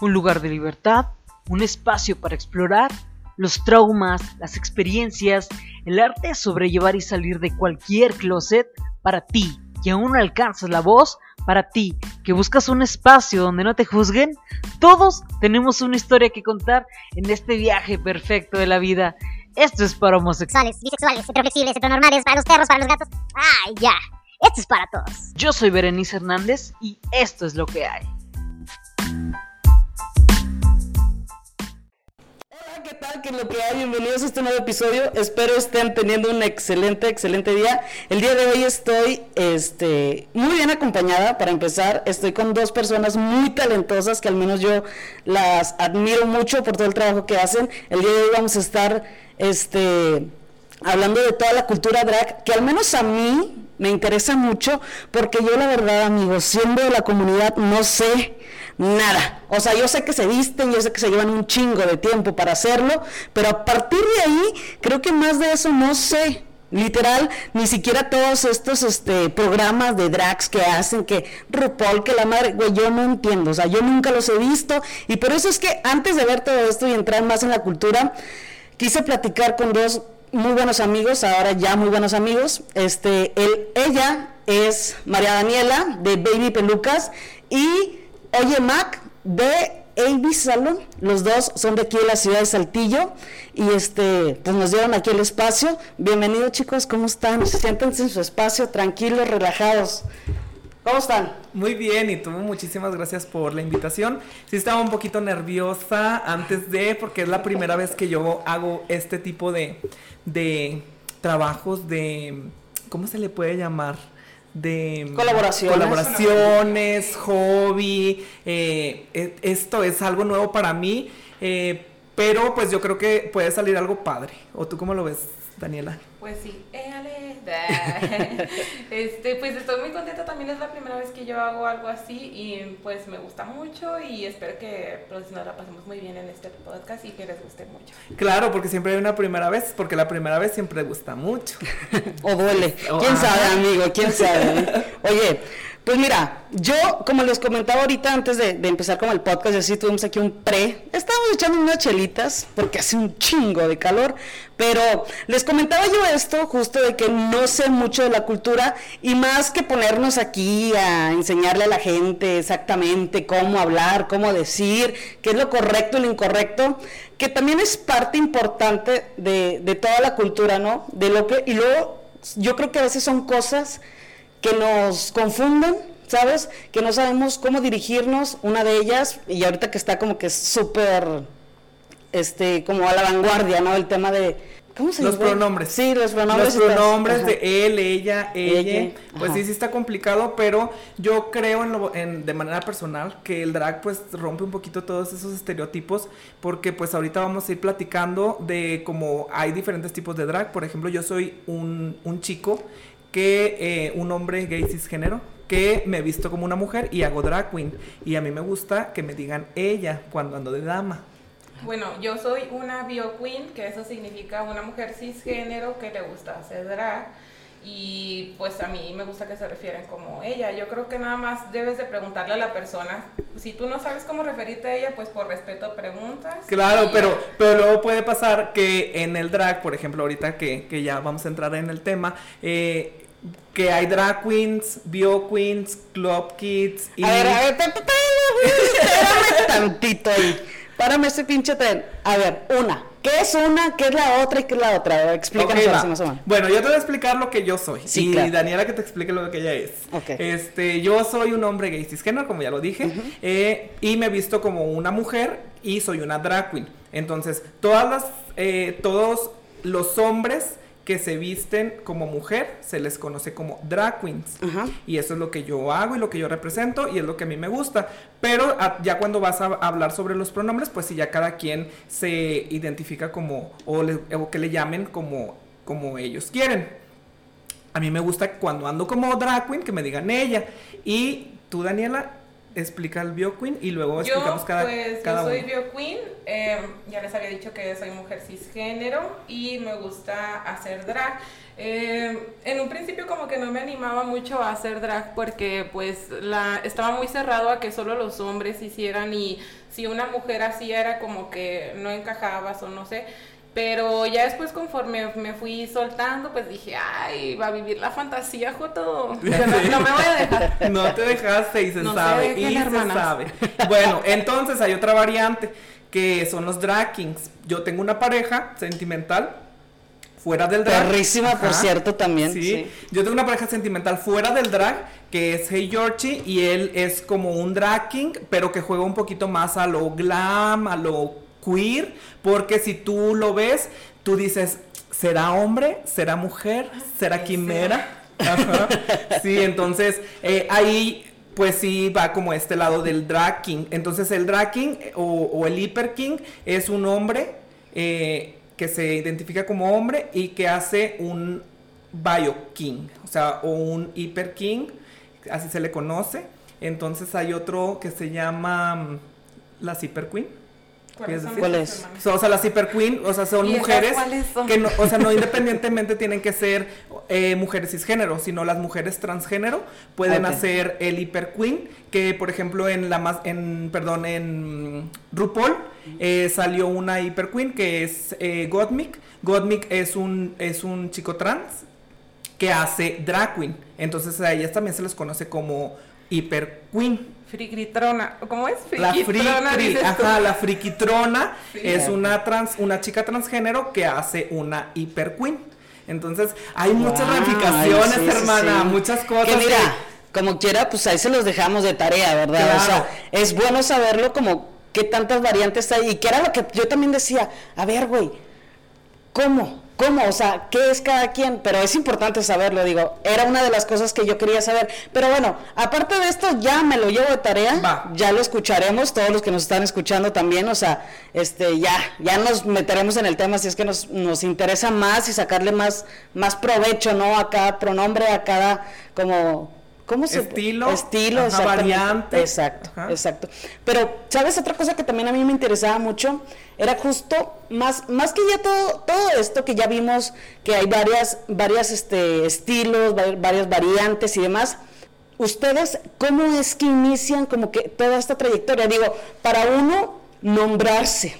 un lugar de libertad, un espacio para explorar los traumas, las experiencias, el arte de sobrellevar y salir de cualquier closet para ti, que aún no alcanzas la voz, para ti, que buscas un espacio donde no te juzguen. Todos tenemos una historia que contar en este viaje perfecto de la vida. Esto es para homosexuales, bisexuales, heteroflexibles, heteronormales, para los perros, para los gatos. ¡Ay, ya! Esto es para todos. Yo soy Berenice Hernández y esto es lo que hay. Bienvenidos a este nuevo episodio. Espero estén teniendo un excelente, excelente día. El día de hoy estoy este, muy bien acompañada. Para empezar, estoy con dos personas muy talentosas que al menos yo las admiro mucho por todo el trabajo que hacen. El día de hoy vamos a estar este, hablando de toda la cultura drag, que al menos a mí me interesa mucho, porque yo la verdad, amigos, siendo de la comunidad, no sé nada. O sea, yo sé que se visten, yo sé que se llevan un chingo de tiempo para hacerlo, pero a partir de ahí, creo que más de eso no sé. Literal, ni siquiera todos estos este, programas de drags que hacen, que RuPaul, que la madre, güey, yo no entiendo, o sea, yo nunca los he visto, y por eso es que antes de ver todo esto y entrar más en la cultura, quise platicar con dos muy buenos amigos, ahora ya muy buenos amigos. Este, él, ella es María Daniela de Baby Pelucas y Oye Mac de AB Salon. Los dos son de aquí de la ciudad de Saltillo y este, pues nos dieron aquí el espacio. Bienvenidos chicos, ¿cómo están? Siéntense en su espacio, tranquilos, relajados. ¿Cómo están? Muy bien, y tú muchísimas gracias por la invitación. Sí estaba un poquito nerviosa antes de, porque es la primera vez que yo hago este tipo de, de trabajos de, ¿cómo se le puede llamar? De colaboraciones, colaboraciones hobby. Eh, e- esto es algo nuevo para mí, eh, pero pues yo creo que puede salir algo padre. ¿O tú cómo lo ves, Daniela? Pues sí, éale. este, pues estoy muy contenta, también es la primera vez que yo hago algo así y pues me gusta mucho y espero que pues, nos la pasemos muy bien en este podcast y que les guste mucho. Claro, porque siempre hay una primera vez, porque la primera vez siempre gusta mucho. o duele. ¿Quién sabe, amigo? ¿Quién sabe? Oye, pues mira, yo, como les comentaba ahorita antes de, de empezar con el podcast, así tuvimos aquí un pre. Estábamos echando unas chelitas porque hace un chingo de calor, pero les comentaba yo esto justo de que no sé mucho de la cultura y más que ponernos aquí a enseñarle a la gente exactamente cómo hablar, cómo decir, qué es lo correcto y lo incorrecto, que también es parte importante de, de toda la cultura, ¿no? De lo que, y luego yo creo que a veces son cosas que nos confunden, ¿sabes? Que no sabemos cómo dirigirnos, una de ellas, y ahorita que está como que súper, este, como a la vanguardia, ¿no? El tema de, ¿cómo se Los dice? pronombres. Sí, los pronombres. Los pronombres de él, ella, ella. Ella, Pues ajá. sí, sí está complicado, pero yo creo en lo- en- de manera personal que el drag pues rompe un poquito todos esos estereotipos porque pues ahorita vamos a ir platicando de cómo hay diferentes tipos de drag. Por ejemplo, yo soy un, un chico que, eh, un hombre gay cisgénero que me visto como una mujer y hago drag queen. Y a mí me gusta que me digan ella cuando ando de dama. Bueno, yo soy una bio queen, que eso significa una mujer cisgénero que le gusta hacer drag. Y pues a mí me gusta que se refieren como ella. Yo creo que nada más debes de preguntarle a la persona. Si tú no sabes cómo referirte a ella, pues por respeto preguntas. Claro, Y- pero, pero luego puede pasar que en el drag, por ejemplo, ahorita que, que ya vamos a entrar en el tema, eh, que hay drag queens, bio queens, club kids y... A ver, a ver, tantito ahí. Párame ese pinche tren. A ver, una. ¿Qué es una? ¿Qué es la otra? ¿Y qué es la otra? Explícanos Ok, ahora va. sí, más o menos. Bueno, yo te voy a explicar lo que yo soy. Sí, y claro. Daniela que te explique lo que ella es. Ok. Este, yo soy un hombre gay cisgénero, como ya lo dije, eh, y me he visto como una mujer y soy una drag queen. Entonces, todas las, eh, todos los hombres que se visten como mujer se les conoce como drag queens. Ajá. Y eso es lo que yo hago y lo que yo represento y es lo que a mí me gusta. Pero a- ya cuando vas a hablar sobre los pronombres, pues sí, ya cada quien se identifica como, o, le- o que le llamen como, como ellos quieren. A mí me gusta cuando ando como drag queen que me digan ella. Y tú, Daniela, explica el bio queen y luego Yo, explicamos cada, pues, cada yo soy uno. bio queen, eh, ya les había dicho que soy mujer cisgénero y me gusta hacer drag. Eh, en un principio como que no me animaba mucho a hacer drag porque pues la, estaba muy cerrado a que solo los hombres hicieran y si una mujer hacía era como que no encajabas o no sé. Pero ya después conforme me fui soltando, pues dije, ay, va a vivir la fantasía, Joto. No, no me voy a dejar. No te dejaste y se No se sabe, dejen, y hermanas. se sabe. Bueno, entonces hay otra variante que son los drag kings. Yo tengo una pareja sentimental fuera del drag. Perrísima, por cierto, también. Sí. sí. Yo tengo una pareja sentimental fuera del drag que es Hey Georgie y él es como un drag king, pero que juega un poquito más a lo glam, a lo queer, porque si tú lo ves, tú dices, ¿será hombre? ¿Será mujer? ¿Será quimera? Ajá. Sí, entonces eh, ahí pues sí va como este lado del drag king. Entonces el drag king eh, o, o el hyper king es un hombre eh, que se identifica como hombre y que hace un bio king, o sea, o un hyper king, así se le conoce. Entonces hay otro que se llama mm, las hyper queen. ¿Cuáles son ¿Cuál es? So, o sea, las hyper queen, o sea, son ¿Y esas mujeres cuáles son? que no, o sea, no independientemente tienen que ser eh, mujeres cisgénero, sino las mujeres transgénero pueden hacer el hyper queen, que por ejemplo en la más, en, perdón, en RuPaul eh, salió una hyper queen que es eh, Gottmik. Gottmik es un, es un chico trans que hace drag queen, entonces a ellas también se les conoce como hyper queen. Friquitrona. ¿Cómo es? La friki, Friquitrona, ajá, la frikitrona Sí. es una trans, una chica transgénero que hace una hiper queen. Entonces, hay muchas ramificaciones, sí, hermana, sí. muchas cosas. Que mira, que- como quiera, pues ahí se los dejamos de tarea, ¿verdad? O sea, es bueno saberlo como qué tantas variantes hay. Y que era lo que yo también decía, a ver, güey, ¿cómo? ¿Cómo? O sea, ¿qué es cada quien? Pero es importante saberlo, digo, era una de las cosas que yo quería saber. Pero bueno, aparte de esto, ya me lo llevo de tarea, Va. ya lo escucharemos, todos los que nos están escuchando también, o sea, este, ya, ya nos meteremos en el tema si es que nos, nos interesa más y sacarle más, más provecho, ¿no? A cada pronombre, a cada, como, ¿cómo se Estilo, Estilo, ajá, exactamente. variante. Exacto, Ajá. exacto. Pero, ¿sabes? Otra cosa que también a mí me interesaba mucho era justo más, más que ya todo, todo esto que ya vimos, que hay varias, varias este, estilos, va- varias variantes y demás. ¿Ustedes cómo es que inician como que toda esta trayectoria? Digo, para uno nombrarse,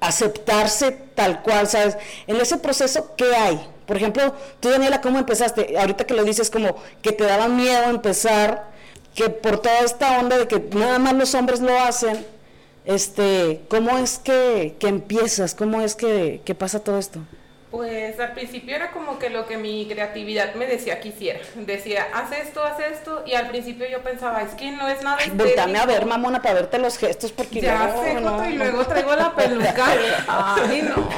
aceptarse tal cual, ¿sabes? En ese proceso, ¿qué hay? Por ejemplo, tú, Daniela, ¿cómo empezaste? Ahorita que lo dices, como que te daba miedo empezar, que por toda esta onda de que nada más los hombres lo hacen, este, ¿cómo es que, que empiezas? ¿Cómo es que, que pasa todo esto? Pues al principio era como que lo que mi creatividad me decía que hiciera. Decía, haz esto, haz esto. Y al principio yo pensaba, es que no es nada Ay, voltame a ver, mamona, para verte los gestos, porque Ya luego, sé, no, y no. luego traigo la peluca. Ay, no.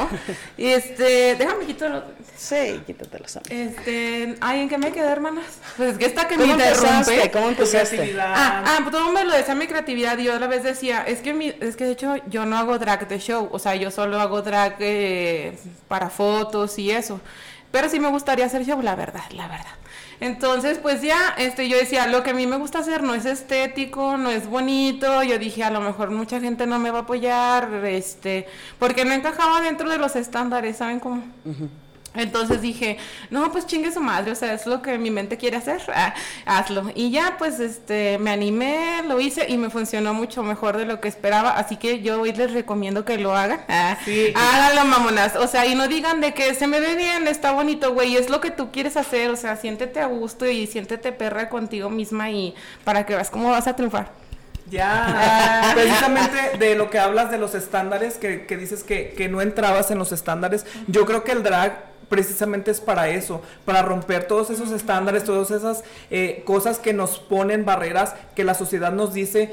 Y este, déjame quito los... Sí, quítatelos. amiga. Este, ay, ¿en qué me quedé, hermanas? Pues es que esta que me interrumpe. ¿Cómo empezaste? Ah, ah, pues todo me lo decía mi creatividad y yo a la vez decía, es que mi, es que de hecho yo no hago drag de show, o sea, yo solo hago drag eh, para fotos y eso. Pero sí me gustaría hacer show, la verdad, la verdad. Entonces, pues ya, este, yo decía, lo que a mí me gusta hacer no es estético, no es bonito. Yo dije, a lo mejor mucha gente no me va a apoyar, este, porque no encajaba dentro de los estándares, ¿saben cómo? Entonces dije, no, pues chingue su madre, o sea, es lo que mi mente quiere hacer, ah, hazlo. Y ya, pues, este, me animé, lo hice y me funcionó mucho mejor de lo que esperaba, así que yo hoy les recomiendo que lo hagan. Ah, Sí. Háganlo, mamonas, o sea, y no digan de que se me ve bien, está bonito, güey, es lo que tú quieres hacer, o sea, siéntete a gusto y siéntete perra contigo misma y para que veas cómo vas a triunfar. Ya, precisamente de lo que hablas de los estándares, que, que dices que, que no entrabas en los estándares, yo creo que el drag precisamente es para eso, para romper todos esos estándares, todas esas eh, cosas que nos ponen barreras, que la sociedad nos dice,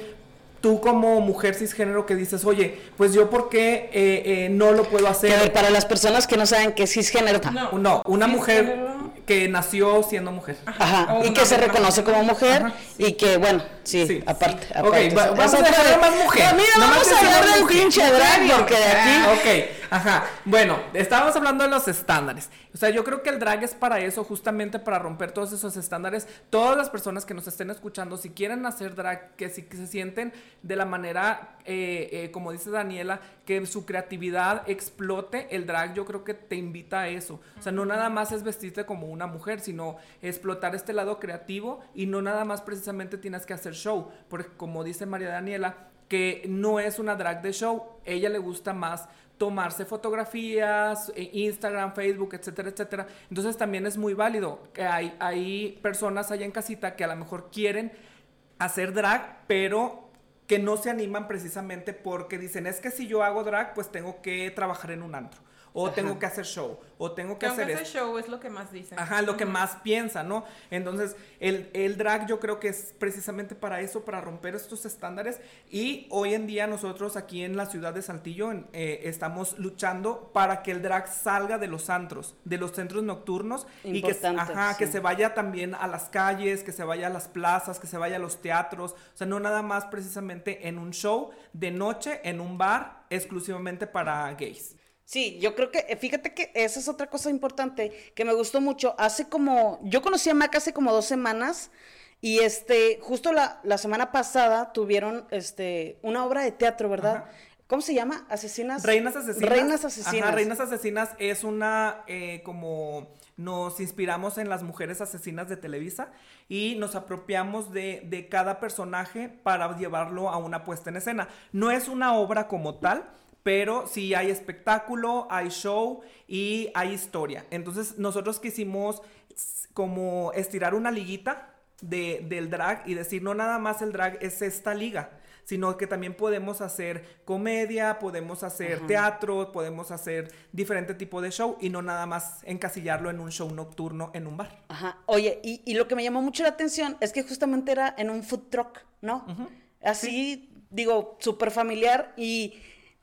tú como mujer cisgénero que dices, oye, pues yo por qué eh, eh, no lo puedo Que, a ver, hacer. para las personas que no saben qué es cisgénero, No. No, una mujer que nació siendo mujer. Ajá, y que se reconoce como mujer Ajá. y que, bueno, sí, Sí, aparte. sí. aparte. Ok, va- vamos Esa a más mujer. No, mira, Nomás vamos a hablar del mujer. pinche drag porque de aquí... Ah, ok, Ajá, bueno, estábamos hablando de los estándares. O sea, yo creo que el drag es para eso, justamente para romper todos esos estándares. Todas las personas que nos estén escuchando, si quieren hacer drag, que, si, que se sienten de la manera, eh, eh, como dice Daniela, que su creatividad explote, el drag yo creo que te invita a eso. O sea, no nada más es vestirte como una mujer, sino explotar este lado creativo y no nada más precisamente tienes que hacer show. Porque como dice María Daniela, que no es una drag de show, ella le gusta más tomarse fotografías, eh, Instagram, Facebook, etcétera, etcétera. Entonces también es muy válido que hay, hay personas allá en casita que a lo mejor quieren hacer drag, pero que no se animan precisamente porque dicen, es que si yo hago drag, pues tengo que trabajar en un antro o tengo que hacer show, o tengo que hacer ese show es lo que más dicen. Ajá, lo que más piensa, ¿no? Entonces, el, el, drag yo creo que es precisamente para eso, para romper estos estándares. Y hoy en día nosotros aquí en la ciudad de Saltillo eh, estamos luchando para que el drag salga de los antros, de los centros nocturnos y que, ajá, que se vaya también a las calles, que se vaya a las plazas, que se vaya a los teatros. O sea, no nada más precisamente en un show de noche, en un bar, exclusivamente para gays. Sí, yo creo que, eh, fíjate que esa es otra cosa importante que me gustó mucho. Hace como, yo conocí a Mac hace como dos semanas y este, justo la, la semana pasada tuvieron este, una obra de teatro, ¿verdad? ¿Cómo se llama? Asesinas. Reinas Asesinas. Reinas Asesinas. Ajá, Reinas Asesinas es una, eh, como nos inspiramos en las mujeres asesinas de Televisa y nos apropiamos de, de cada personaje para llevarlo a una puesta en escena. No es una obra como tal, pero sí hay espectáculo, hay show y hay historia. Entonces nosotros quisimos como estirar una liguita de, del drag y decir, no nada más el drag es esta liga, sino que también podemos hacer comedia, podemos hacer teatro, podemos hacer diferente tipo de show y no nada más encasillarlo en un show nocturno en un bar. Ajá. Oye, y, lo que me llamó mucho la atención es que justamente era en un food truck, ¿no? Así, digo, súper familiar y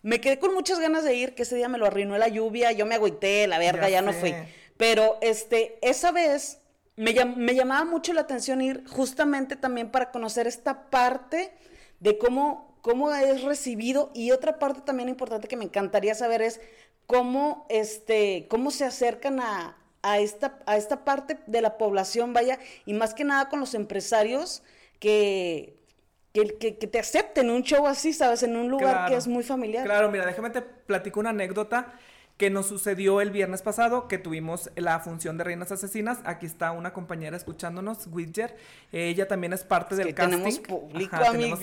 me quedé con muchas ganas de ir, que ese día me lo arruinó la lluvia, yo me agüité, la verga, ya, no fui. Pero este, esa vez me, me llamaba mucho la atención ir justamente también para conocer esta parte de cómo, cómo es recibido y otra parte también importante que me encantaría saber es cómo, este, cómo se acercan a, a, esta, a esta parte de la población, vaya, y más que nada con los empresarios que que, te acepten un show así, ¿sabes? En un lugar que es muy familiar. Claro, mira, déjame te platico una anécdota que nos sucedió el viernes pasado, que tuvimos la función de Reinas Asesinas. Aquí está una compañera escuchándonos, Widger. Ella también es parte del casting. Tenemos público, amigos.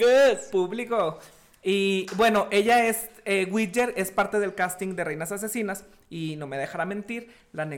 Público. Y bueno, ella es, eh, Widger es parte del casting de Reinas Asesinas y no me dejará mentir la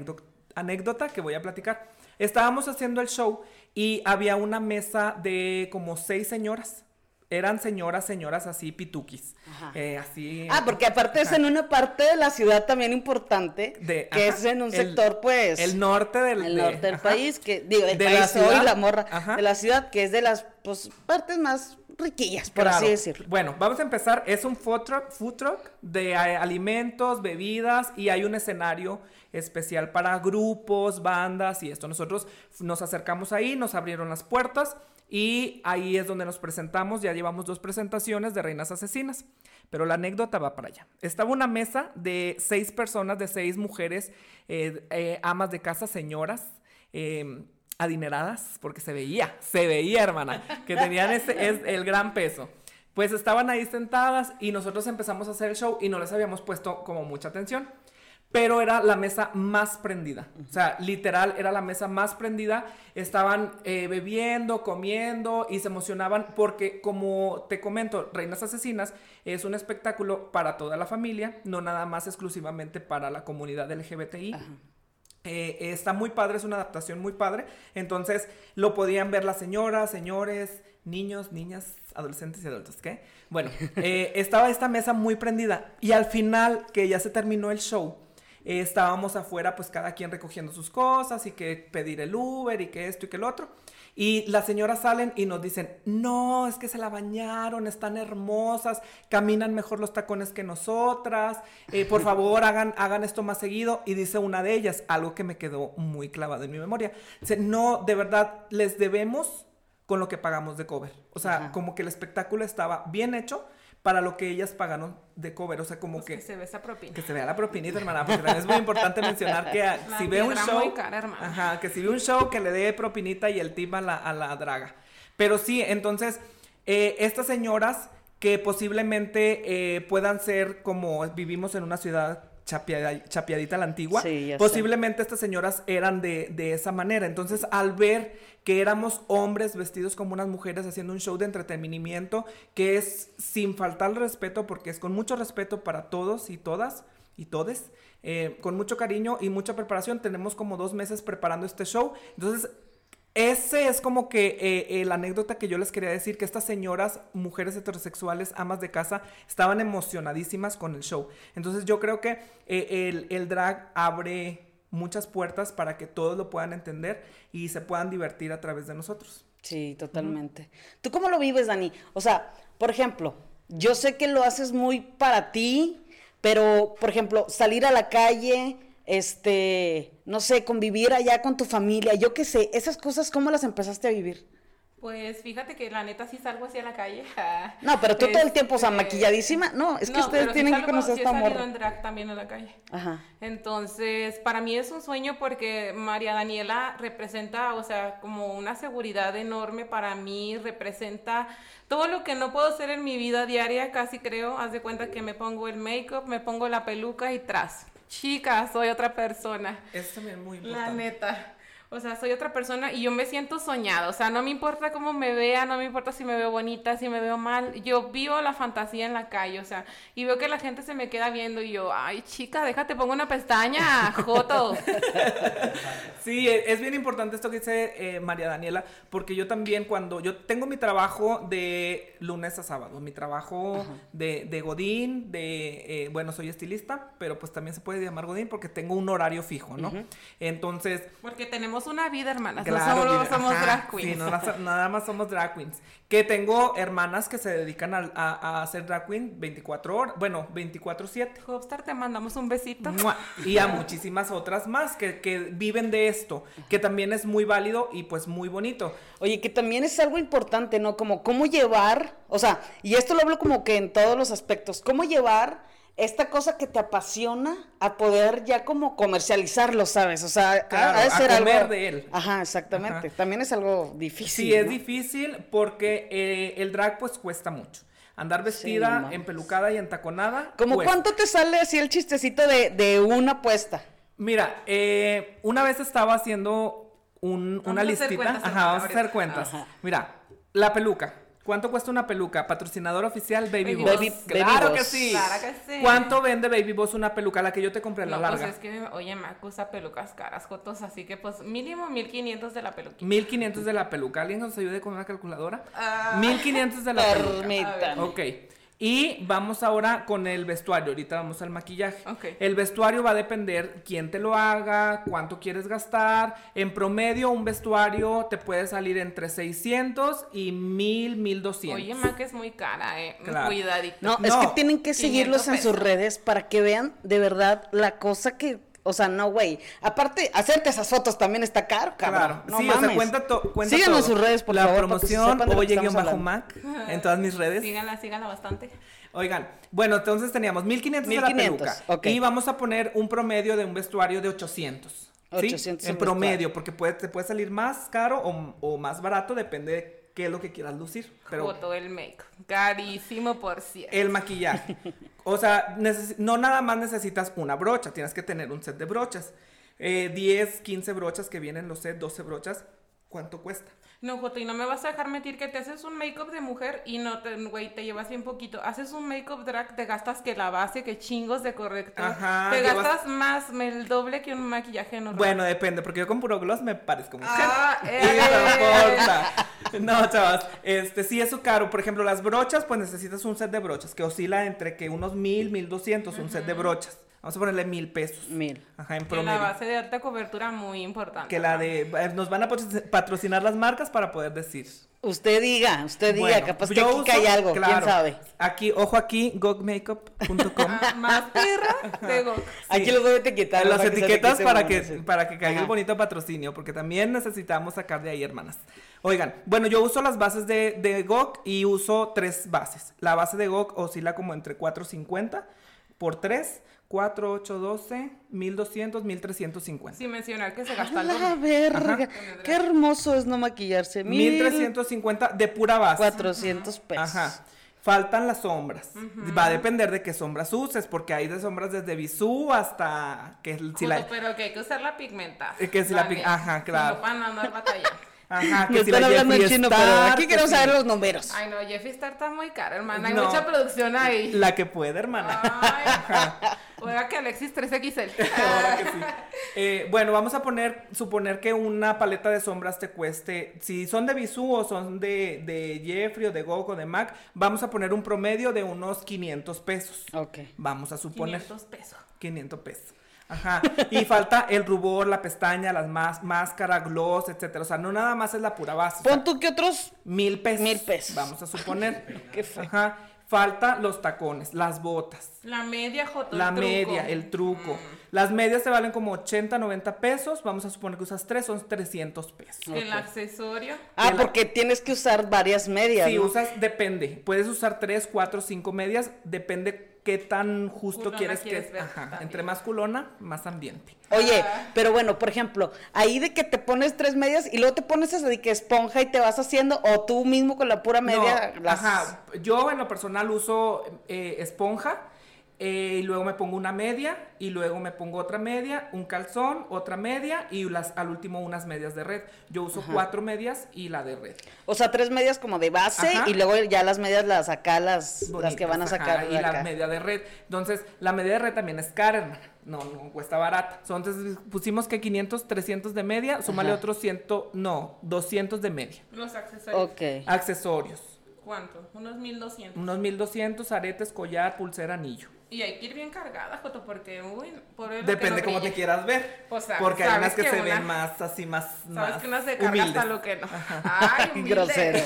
anécdota que voy a platicar. Estábamos haciendo el show y había una mesa de como seis señoras eran señoras, señoras así pituquis. Eh, así. Ah, porque aparte es en una parte de la ciudad también importante, que es en un sector, pues. El norte del, el norte del país, que digo, el de país la ciudad, la morra de la ciudad, que es de las pues, partes más riquillas, por así decirlo. Bueno, vamos a empezar. Es un food truck, food truck de eh, alimentos, bebidas y hay un escenario especial para grupos, bandas y esto. Nosotros nos acercamos ahí, nos abrieron las puertas y ahí es donde nos presentamos, ya llevamos dos presentaciones de Reinas Asesinas, pero la anécdota va para allá. Estaba una mesa de seis personas, de seis mujeres, eh, eh, amas de casa, señoras, em, adineradas, porque se veía, se veía, hermana, que tenían ese, es el gran peso. Pues estaban ahí sentadas y nosotros empezamos a hacer el show y no les habíamos puesto como mucha atención pero era la mesa más prendida. O sea, literal, era la mesa más prendida. Estaban eh, bebiendo, comiendo y se emocionaban porque, como te comento, Reinas Asesinas es un espectáculo para toda la familia, no nada más exclusivamente para la comunidad LGBTI. Eh, está muy padre, es una adaptación muy padre. Entonces lo podían ver las señoras, señores, niños, niñas, adolescentes y adultos. ¿Qué? Bueno, eh, estaba esta mesa muy prendida. Y al final, que ya se terminó el show, eh, estábamos afuera, pues cada quien recogiendo sus cosas y que pedir el Uber y que esto y que el otro. Y las señoras salen y nos dicen, no, es que se la bañaron, están hermosas, caminan mejor los tacones que nosotras, eh, por favor hagan, hagan esto más seguido. Y dice una de ellas, algo que me quedó muy clavado en mi memoria, dice, no, de verdad, les debemos con lo que pagamos de cover. O sea, como que el espectáculo estaba bien hecho, para lo que ellas pagaron de cover. O sea, como Pues que, que se ve esa propina. que se vea la propinita, hermana, porque también es muy importante mencionar que a- si ve un show, cara, ajá, que si ve un show que le dé propinita y el tip a la, a la draga. Pero sí, entonces, eh, estas señoras que posiblemente eh, puedan ser como vivimos en una ciudad chapiada- chapiadita a la antigua, Sí, ya sé. posiblemente estas señoras eran de, de esa manera. Entonces, al ver que éramos hombres vestidos como unas mujeres haciendo un show de entretenimiento, que es sin faltar el respeto, porque es con mucho respeto para todos y todas y todes, eh, con mucho cariño y mucha preparación. Tenemos como dos meses preparando este show. Entonces, ese es como que eh, eh, la anécdota que yo les quería decir, que estas señoras, mujeres heterosexuales, amas de casa, estaban emocionadísimas con el show. Entonces yo creo que eh, el, el drag abre muchas puertas para que todos lo puedan entender y se puedan divertir a través de nosotros. Sí, totalmente. ¿Tú cómo lo vives, Dani? O sea, por ejemplo, yo sé que lo haces muy para ti, pero, por ejemplo, salir a la calle, este, no sé, convivir allá con tu familia, yo qué sé, esas cosas, ¿cómo las empezaste a vivir? Pues fíjate que la neta sí salgo así a la calle. No, pero tú todo el tiempo, o sea, Este, maquilladísima. No, es que ustedes pero sí tienen que salgo- conocer sí esta morra. en drag también a la calle. Ajá. Entonces, para mí es un sueño porque María Daniela representa, o sea, como una seguridad enorme para mí, representa todo lo que no puedo hacer en mi vida diaria, casi creo. Haz de cuenta que me pongo el make-up, me pongo la peluca y tras. Chica, soy otra persona. Es también muy La importante. neta. O sea, soy otra persona y yo me siento soñada. O sea, no me importa cómo me vea, no me importa si me veo bonita, si me veo mal. Yo vivo la fantasía en la calle, o sea, y veo que la gente se me queda viendo y yo, ay, chica, déjate, pongo una pestaña, Joto. Sí, e- es bien importante esto que dice eh, María Daniela, porque yo también cuando yo tengo mi trabajo de lunes a sábado, mi trabajo de, de Godín, de, eh, bueno, soy estilista, pero pues también se puede llamar Godín porque tengo un horario fijo, ¿no? Entonces, Porque tenemos una vida, hermanas. Claro, no somos ajá, drag queens. Sí, no nada, nada más somos drag queens. Que tengo hermanas que se dedican a, a, a hacer drag queen 24 horas, bueno, 24-7. Hopstar, te mandamos un besito. Mua. Y a muchísimas otras más que, que viven de esto, que también es muy válido y pues muy bonito. Oye, que también es algo importante, ¿no? Como cómo llevar, o sea, y esto lo hablo como que en todos los aspectos, cómo llevar esta cosa que te apasiona a poder ya como comercializarlo, ¿sabes? O sea, ha- Claro, ha de a ser comer algo... de él. Ajá, exactamente. Ajá. También es algo difícil. Sí, es difícil porque eh, el drag pues cuesta mucho. Andar vestida, empelucada y entaconada. ¿Cómo cuesta. cuánto te sale así el chistecito de, de una apuesta? Mira, eh, una vez estaba haciendo un- una a listita. cuentas, Ajá, vamos a hacer cuentas. Ajá. Mira, la peluca. ¿Cuánto cuesta una peluca? Patrocinador oficial Baby, Baby Boss. Claro Baby que sí. Claro que sí. ¿Cuánto vende Baby Boss una peluca? La que yo te compré, la No, larga. pues es que, oye, Mac usa pelucas caras, Jotos, así que pues mínimo 1500 de la peluquita. 1500 de la peluca. ¿Alguien nos ayude con una calculadora? Ah. 1500 de la peluca. Permítame. Ok. Y vamos ahora con el vestuario. Ahorita vamos al maquillaje. Ok. El vestuario va a depender quién te lo haga, cuánto quieres gastar. En promedio, un vestuario te puede salir entre 600 y 1000, 1200. Oye, Mac es muy cara, eh. Claro. Cuidadito. No, es No. que tienen que 500 seguirlos en sus redes para que vean de verdad la cosa que, o sea, no, güey. Aparte, hacerte esas fotos también está caro, cabrón. Claro, no sí, o sea, mames. cuenta, to- cuenta Síganos todo. en sus redes, por la favor, se promoción, oye, estamos bajo. Mac, en todas mis redes. Síganla, síganla bastante. Oigan, bueno, entonces teníamos 1500, de la 1500, peluca. Y vamos a poner un promedio de un vestuario de 800. ¿sí? 800 En un promedio, vestuario. porque puede, te puede salir más caro o, o más barato, depende de qué es lo que quieras lucir. Pero Foto el make. Carísimo, por cierto. el maquillaje. O sea, no nada más necesitas una brocha, tienes que tener un set de brochas. Eh, 10, 15 brochas que vienen los sets, 12 brochas. ¿Cuánto cuesta? No, Joto, y no me vas a dejar mentir que te haces un make-up de mujer y no te, güey, te llevas bien poquito. Haces un make-up drag, te gastas que la base, que chingos de corrector. Ajá, Te llevas- gastas más, el doble que un maquillaje normal. Bueno, depende, porque yo con puro gloss me parezco mujer. Ah, Y eh. no importa. No, chavas, este sí es caro. Por ejemplo, las brochas, pues necesitas un set de brochas que oscila entre que unos mil, mil doscientos, un set de brochas. Vamos a ponerle mil pesos. Mil. Ajá, en Que promedio. la base de alta cobertura muy importante. Que la de... eh, Nos van a patro- patrocinar las marcas para poder decir. Usted diga, usted diga, capaz que aquí uso- cae algo, quién sabe. Aquí, ojo aquí, gogmakeup.com. Ah, más pirra de Gok. Aquí los voy a etiquetar. Las que etiquetas para que, para que caiga el bonito patrocinio, porque también necesitamos sacar de ahí, hermanas. Oigan, bueno, yo uso las bases de, de GOG y uso tres bases. La base de GOG oscila como entre 450 por 3, 4, 8, 12, 1200, 1350. Sin mencionar que se gasta la algo. verga. Qué hermoso es no maquillarse. Mil 1350 de pura base. cuatrocientos pesos. Ajá. Faltan las sombras. Va a depender de qué sombras uses, porque hay de sombras desde bisú hasta que si Justo, la, pero que hay que usar la pigmentada. Eh, que si la pig- ajá, claro. Si no van a andar batallando. Ajá, Me si están la hablando en chino, pero aquí que queremos saber los números. Ay, no, Jeffy Star está muy cara, hermana. Hay No. mucha producción ahí. La que puede, hermana. Ay, oiga que Alexis 3XL. Ahora que sí. Eh, bueno, vamos a poner, suponer que una paleta de sombras te cueste, si son de Bisú o son de, de Jeffree o de Gog o de MAC, vamos a poner un promedio de unos 500 pesos. Ok. Vamos a suponer. 500 pesos. 500 pesos. Ajá. Y falta el rubor, la pestaña, las más, máscara, gloss, etcétera. O sea, no nada más es la pura base. Pon tú que otros. Mil pesos. Mil pesos. Vamos a suponer. Qué feo. Ajá. Falta los tacones, las botas. La media, Joto. La el truco. media, el truco. Las medias te valen como 80, 90 pesos. Vamos a suponer que usas tres, son 300 pesos. El accesorio. Ah, porque tienes que usar varias medias. Si ¿no? usas, depende. Puedes usar 3, 4, 5 medias. Depende qué tan justo Culona quieres quieres que. ver Ajá. Entre más culona, más ambiente. Oye, Ah. pero bueno, por ejemplo, ahí de que te pones tres medias y luego te pones esa de que esponja y te vas haciendo, o tú mismo con la pura media. No, las- Ajá. Yo en lo personal uso eh, esponja. Eh, y luego me pongo una media, y luego me pongo otra media, un calzón, otra media, y las, al último unas medias de red. Yo uso cuatro medias y la de red. O sea, tres medias como de base Ajá. y luego ya las medias las acá, las, las que van a ajá, sacar. y la media de red. Entonces, la media de red también es cara, hermana. No, no cuesta barata. Entonces, pusimos que 500, 300 de media, súmale Ajá. otros 100, no, 200 de media. Los accesorios. Ok. Accesorios. ¿Cuánto? Unos 1200. Unos 1200, aretes, collar, pulsera, anillo. Y hay que ir bien cargada, Joto, porque, uy, por el Depende cómo te quieras ver. O sea, porque hay unas que, que se una- ven más así, más. Sabes más que unas se carga humildes. hasta lo que no. Ay, humilde. Grosero.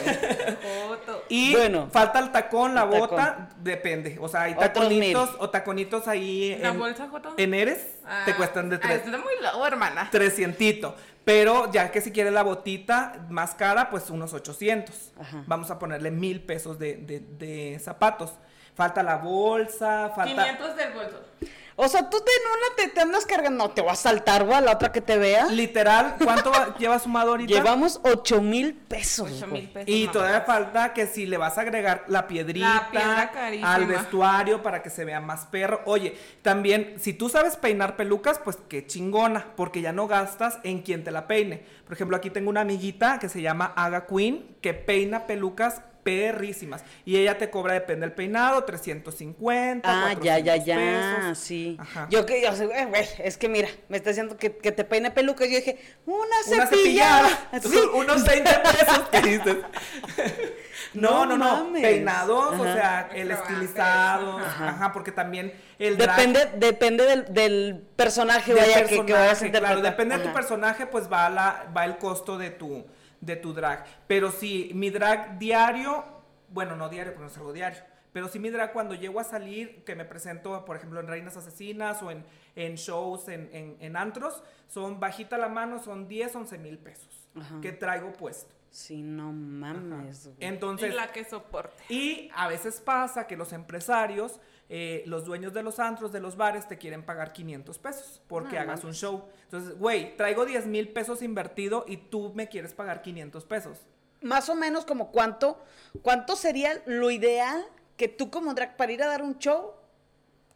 Joto. Y Bueno. falta el tacón, la El bota, depende. O sea, hay taconitos o taconitos ahí ¿La en, bolsa, Joto? en Eres, te Ah, cuestan de ah, tres. Está muy loco, hermana. 300. Pero ya que si quieres la botita más cara, pues unos 800. Ajá. Vamos a ponerle mil pesos de, de- de zapatos. Falta la bolsa, falta... 500 del bolso. O sea, tú te en una te, te andas cargando, no te vas a saltar, güey, a la otra que te vea. Literal, ¿cuánto va- lleva sumado ahorita? Llevamos ocho mil pesos. 8 güey. mil pesos. Y mamá. todavía falta que si le vas a agregar la piedrita al vestuario para que se vea más perro. Oye, también, si tú sabes peinar pelucas, pues qué chingona, porque ya no gastas en quien te la peine. Por ejemplo, aquí tengo una amiguita que se llama Aga Queen, que peina pelucas perrísimas. Y ella te cobra, depende del peinado, 350. Ah, ya, ya, 400 ya, pesos. sí. Ajá. Yo que, yo güey, es que mira, me está diciendo que, que te peine pelucas. Yo dije, una Una cepillada. cepillada. Sí. Unos 20 pesos que dices. No, No no. Peinados, o sea, el estilizado. Ajá. Ajá. porque también el drag- Depende, depende del, del personaje, del vaya, que, que vayas a interpretar. claro, depende de tu personaje, pues va la, va el costo de tu, de tu drag. Pero si mi drag diario, bueno, no diario, porque no salgo diario. Pero si mi drag cuando llego a salir, que me presento, por ejemplo, en Reinas Asesinas o en, en shows, en, en, en antros, son bajita la mano, son 10, 11 mil pesos Ajá. que traigo puesto. Sí, no mames. güey. Entonces, y la que soporte. y a veces pasa que los empresarios, eh, los dueños de los antros, de los bares, te quieren pagar 500 pesos porque No hagas un show. Entonces, güey, traigo 10 mil pesos invertido y tú me quieres pagar 500 pesos. Más o menos como cuánto, cuánto sería lo ideal que tú como drag para ir a dar un show,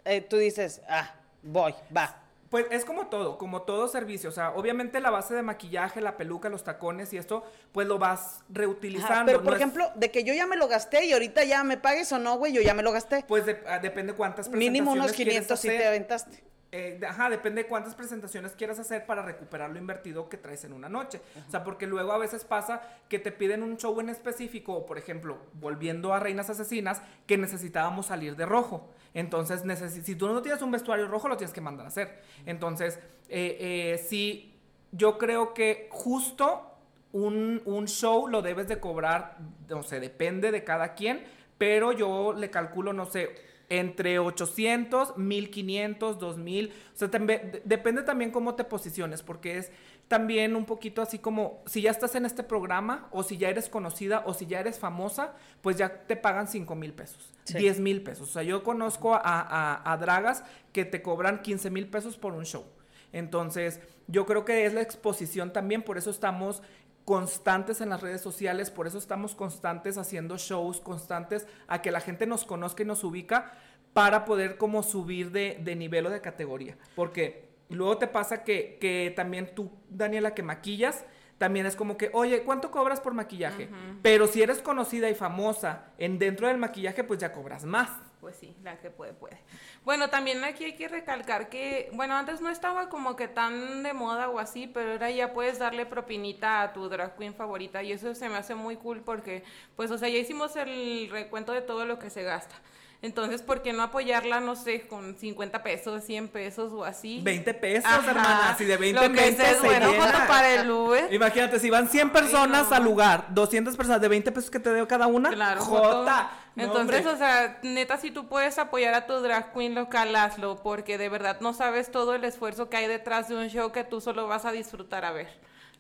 eh, tú dices, ah, voy, va. Pues es como todo, como todo servicio. O sea, obviamente la base de maquillaje, la peluca, los tacones y esto, pues lo vas reutilizando. Ajá, pero por no es- ejemplo, de que yo ya me lo gasté y ahorita ya me pagues o no, güey, yo ya me lo gasté. pues de- ah, depende cuántas Mínimo unos presentaciones quieres 500 si te aventaste. Eh, ajá, depende de cuántas presentaciones quieras hacer para recuperar lo invertido que traes en una noche. O sea, porque luego a veces pasa que te piden un show en específico, o por ejemplo, volviendo a Reinas Asesinas, que necesitábamos salir de rojo. Entonces, si tú no tienes un vestuario rojo, lo tienes que mandar a hacer. Entonces, eh, eh, sí, yo creo que justo un, un show lo debes de cobrar, no sé, depende de cada quien, pero yo le calculo, no sé, entre 800, 1500, 2000, o sea, también- de- depende también cómo te posiciones, porque es también un poquito así como, si ya estás en este programa, o si ya eres conocida, o si ya eres famosa, pues ya te pagan 5 mil pesos, Sí. 10 mil pesos. O sea, yo conozco a, a- a dragas que te cobran 15 mil pesos por un show. Entonces, yo creo que es la exposición también, por eso estamos constantes en las redes sociales, por eso estamos constantes haciendo shows, constantes a que la gente nos conozca y nos ubica para poder como subir de, de nivel o de categoría. Porque luego te pasa que, que también tú, Daniela, que maquillas, también es como que, oye, ¿cuánto cobras por maquillaje? Pero si eres conocida y famosa en dentro del maquillaje, pues ya cobras más. Pues sí, la que puede, puede. Bueno, también aquí hay que recalcar que, bueno, antes no estaba como que tan de moda o así, pero ahora ya puedes darle propinita a tu drag queen favorita y eso se me hace muy cool porque, pues, o sea, ya hicimos el recuento de todo lo que se gasta. Entonces, ¿por qué no apoyarla, no sé, con 50 pesos, 100 pesos o así? 20 pesos, Ajá, hermana. Si de 20 lo que en 20 sea es se bueno, llena. para el Uber. Imagínate, si van 100 personas no. al lugar, 200 personas de 20 pesos que te dé cada una. Claro, Jota. No, Entonces, hombre. o sea, neta, si tú puedes apoyar a tu drag queen local, hazlo, porque de verdad no sabes todo el esfuerzo que hay detrás de un show que tú solo vas a disfrutar a ver,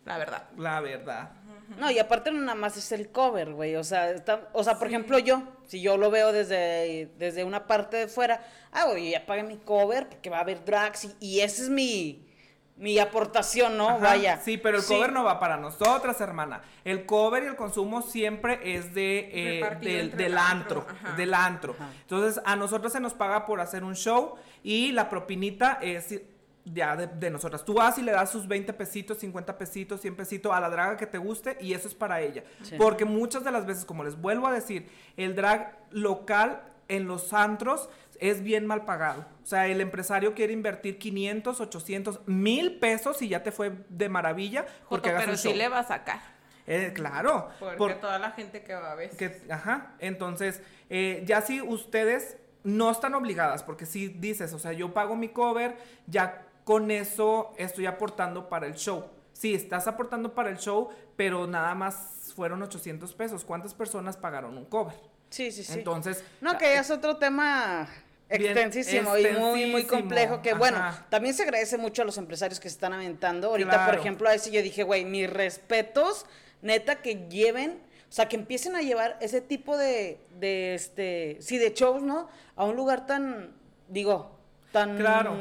la verdad. La verdad. No, y aparte no nada más es el cover, güey. O sea, está- o sea, por ejemplo, yo, si yo lo veo desde, desde una parte de fuera, ah, güey, ya pagué mi cover porque va a haber drags y, y esa es mi, mi aportación, ¿no? Ajá, Vaya. Sí, pero el Sí. cover no va para nosotras, hermana. El cover y el consumo siempre es de, eh, del, del el antro. antro, ajá. Del antro. Entonces, a nosotros se nos paga por hacer un show y la propinita es ya de, de nosotras. Tú vas y le das sus 20 pesitos, 50 pesitos, 100 pesitos a la draga que te guste y eso es para ella. Sí. Porque muchas de las veces, como les vuelvo a decir, el drag local en los antros es bien mal pagado. O sea, el empresario quiere invertir 500, 800, mil pesos y ya te fue de maravilla porque Joto, pero sí show. le va a sacar, Eh, claro. porque por- toda la gente que va a ver. ajá, entonces, eh, ya si ustedes no están obligadas, porque si dices, o sea, yo pago mi cover, ya con eso estoy aportando para el show. Sí, estás aportando para el show, pero nada más fueron 800 pesos. ¿Cuántas personas pagaron un cover? Sí, sí, sí. Entonces, No, que ya es otro tema Bien extensísimo y muy, muy complejo. Que bueno, también se agradece mucho a los empresarios que se están aventando. Ahorita, Claro. por ejemplo, a ese yo dije, güey, mis respetos, neta, que lleven, o sea, que empiecen a llevar ese tipo de, de este, sí, de shows, ¿no? A un lugar tan, digo, tan. Claro.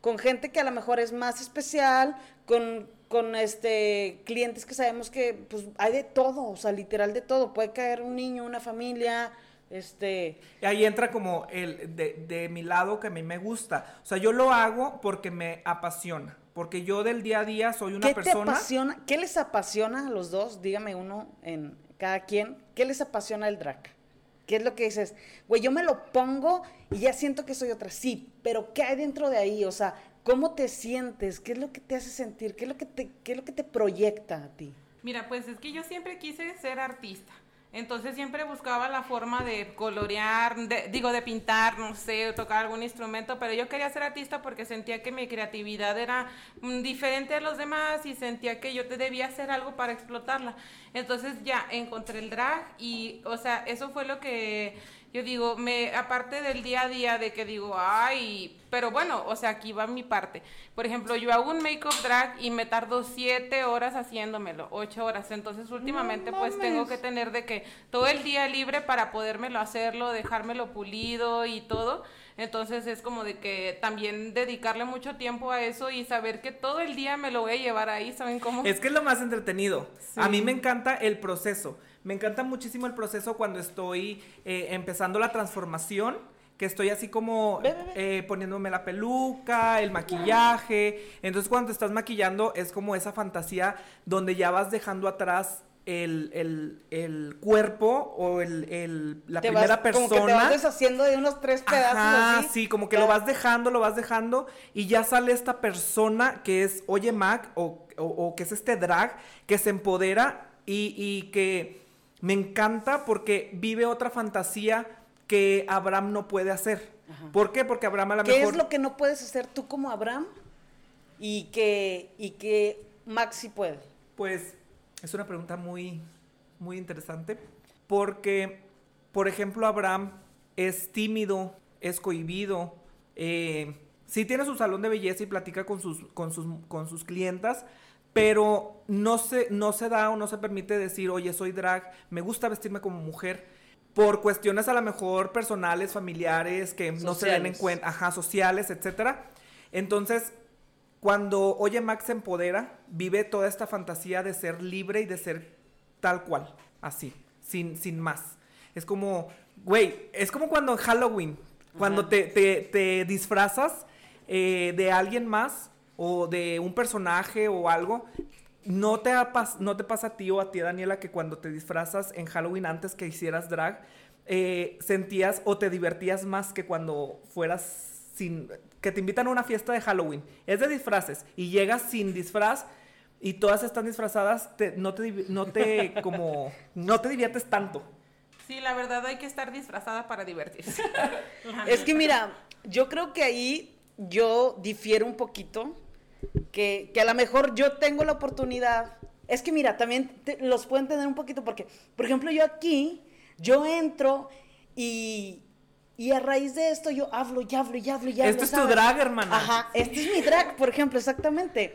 Con gente que a lo mejor es más especial, con, con este clientes que sabemos que pues hay de todo, o sea, literal de todo. Puede caer un niño, una familia, este, ahí entra como el de, de mi lado que a mí me gusta. O sea, yo lo hago porque me apasiona. Porque yo del día a día soy una ¿Qué persona. te apasiona? ¿Qué les apasiona a los dos? Dígame uno en cada quien. ¿Qué les apasiona el drag? ¿Qué es lo que dices? Güey, yo me lo pongo y ya siento que soy otra. Sí, pero ¿qué hay dentro de ahí? O sea, ¿cómo te sientes? ¿Qué es lo que te hace sentir? ¿Qué es lo que te, qué es lo que te proyecta a ti? Mira, pues es que yo siempre quise ser artista. Entonces siempre buscaba la forma de colorear, digo, de pintar, no sé, tocar algún instrumento, pero yo quería ser artista porque sentía que mi creatividad era mm, diferente a los demás y sentía que yo te debía hacer algo para explotarla. Entonces ya encontré el drag y, o sea, eso fue lo que yo digo, me aparte del día a día de que digo, ay, pero bueno, o sea, aquí va mi parte. Por ejemplo, yo hago un make-up drag y me tardo siete horas haciéndomelo, ocho horas. Entonces, últimamente, pues tengo que tener de que todo el día libre para podérmelo hacerlo, dejármelo pulido y todo. Entonces, es como de que también dedicarle mucho tiempo a eso y saber que todo el día me lo voy a llevar ahí, ¿saben cómo? Es que es lo más entretenido. Sí. A mí me encanta el proceso. Me encanta muchísimo el proceso cuando estoy eh, empezando la transformación. Que estoy así como Ve, ve, ve. eh, poniéndome la peluca, el maquillaje. Entonces, cuando te estás maquillando, es como esa fantasía donde ya vas dejando atrás el, el, el cuerpo o el, el- la Te primera vas- persona. Como que te vas deshaciendo de unos tres pedazos Ajá, así. sí, como que lo vas dejando, lo vas dejando y ya sale esta persona que es Oye Mac o, o- o que es este drag que se empodera y, y que me encanta porque vive otra fantasía que Abraham no puede hacer. ¿Por qué? Porque Abraham a ¿Qué mejor... es lo que no puedes hacer tú como Abraham y que, y que Max sí puede? Pues es una pregunta muy, muy interesante. Porque, por ejemplo, Abraham es tímido, es cohibido. eh, sí tiene su salón de belleza y platica con sus, con sus, con sus clientas. Pero no se, no se da o no se permite decir, oye, soy drag, me gusta vestirme como mujer. Por cuestiones a lo mejor personales, familiares, que no se den en cuenta, ajá, sociales, etcétera. Entonces, cuando Oye Max se empodera, vive toda esta fantasía de ser libre y de ser tal cual, así, sin, sin más. Es como, güey, es como cuando en Halloween, cuando te, te- te disfrazas eh, de alguien más o de un personaje o algo. No te, ha pas- no te pasa a ti o a ti, Daniela, que cuando te disfrazas en Halloween antes que hicieras drag, eh, sentías o te divertías más que cuando fueras sin... que te invitan a una fiesta de Halloween. Es de disfraces y llegas sin disfraz y todas están disfrazadas, te- no te, no te, como, no te diviertes tanto. Sí, la verdad hay que estar disfrazada para divertirse. Es que mira, yo creo que ahí yo difiero un poquito, que, que a lo mejor yo tengo la oportunidad. Es que mira, también te- los puedo entender un poquito porque, por ejemplo, yo aquí, yo entro y, y a raíz de esto yo hablo y hablo y hablo y hablo. Este es tu drag, hermana. Ajá, este es mi drag, por ejemplo, exactamente.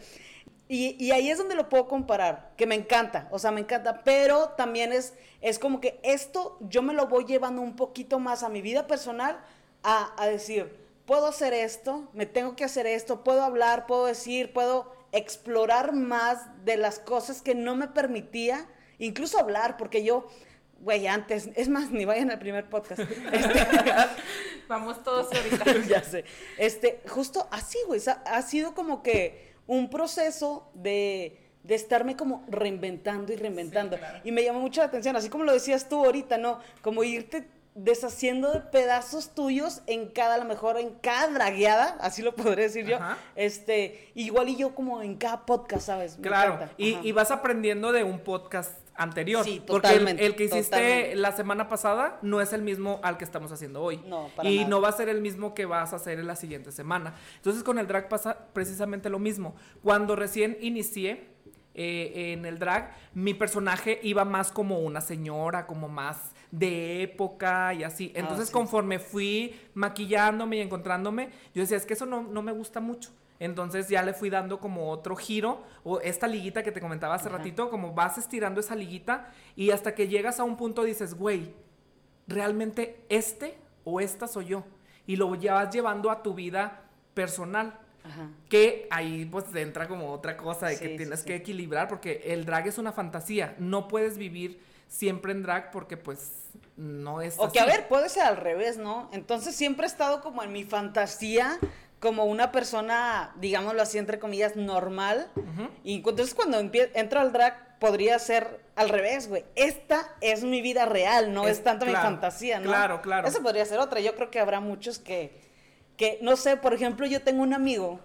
Y, y ahí es donde lo puedo comparar, que me encanta, o sea, me encanta, pero también es, es como que esto yo me lo voy llevando un poquito más a mi vida personal, a, a decir, puedo hacer esto, me tengo que hacer esto, puedo hablar, puedo decir, puedo explorar más de las cosas que no me permitía, incluso hablar, porque yo, güey, antes, es más, ni vayan al primer podcast. Este, Vamos todos ahorita. ya sé. Este, justo así, güey. Ha sido como que un proceso de, de estarme como reinventando y reinventando. Sí, claro. Y me llamó mucho la atención, así como lo decías tú ahorita, ¿no? Como irte deshaciendo de pedazos tuyos en cada, a lo mejor en cada dragueada, así lo podré decir yo. Ajá. Este, igual y yo como en cada podcast, ¿sabes? Me Claro, y, y vas aprendiendo de un podcast anterior. Sí, porque el- totalmente, el, que hiciste totalmente. la semana pasada no es el mismo al que estamos haciendo hoy. No, para y nada. no va a ser el mismo que vas a hacer en la siguiente semana. Entonces con el drag pasa precisamente lo mismo. Cuando recién inicié eh, en el drag, mi personaje iba más como una señora, como más de época y así. Entonces sí. conforme fui maquillándome y encontrándome, yo decía, es que eso no, no me gusta mucho. Entonces ya le fui dando como otro giro, o esta liguita que te comentaba hace Ajá. ratito, como vas estirando esa liguita y hasta que llegas a un punto dices, güey, realmente este o esta soy yo. Y lo ya vas llevando a tu vida personal. Ajá. Que ahí pues entra como otra cosa de Sí, que tienes sí. que equilibrar porque el drag es una fantasía. No puedes vivir siempre en drag porque pues no es O que, a ver, puede ser al revés, ¿no? Entonces siempre he estado como en mi fantasía, como una persona, digámoslo así, entre comillas, normal. Y entonces cuando entro al drag, podría ser al revés, güey. Esta es mi vida real, no es, Es- tanto mi fantasía, ¿no? claro, claro. Esa podría ser otra. Yo creo que habrá muchos que, que no sé, por ejemplo, yo tengo un amigo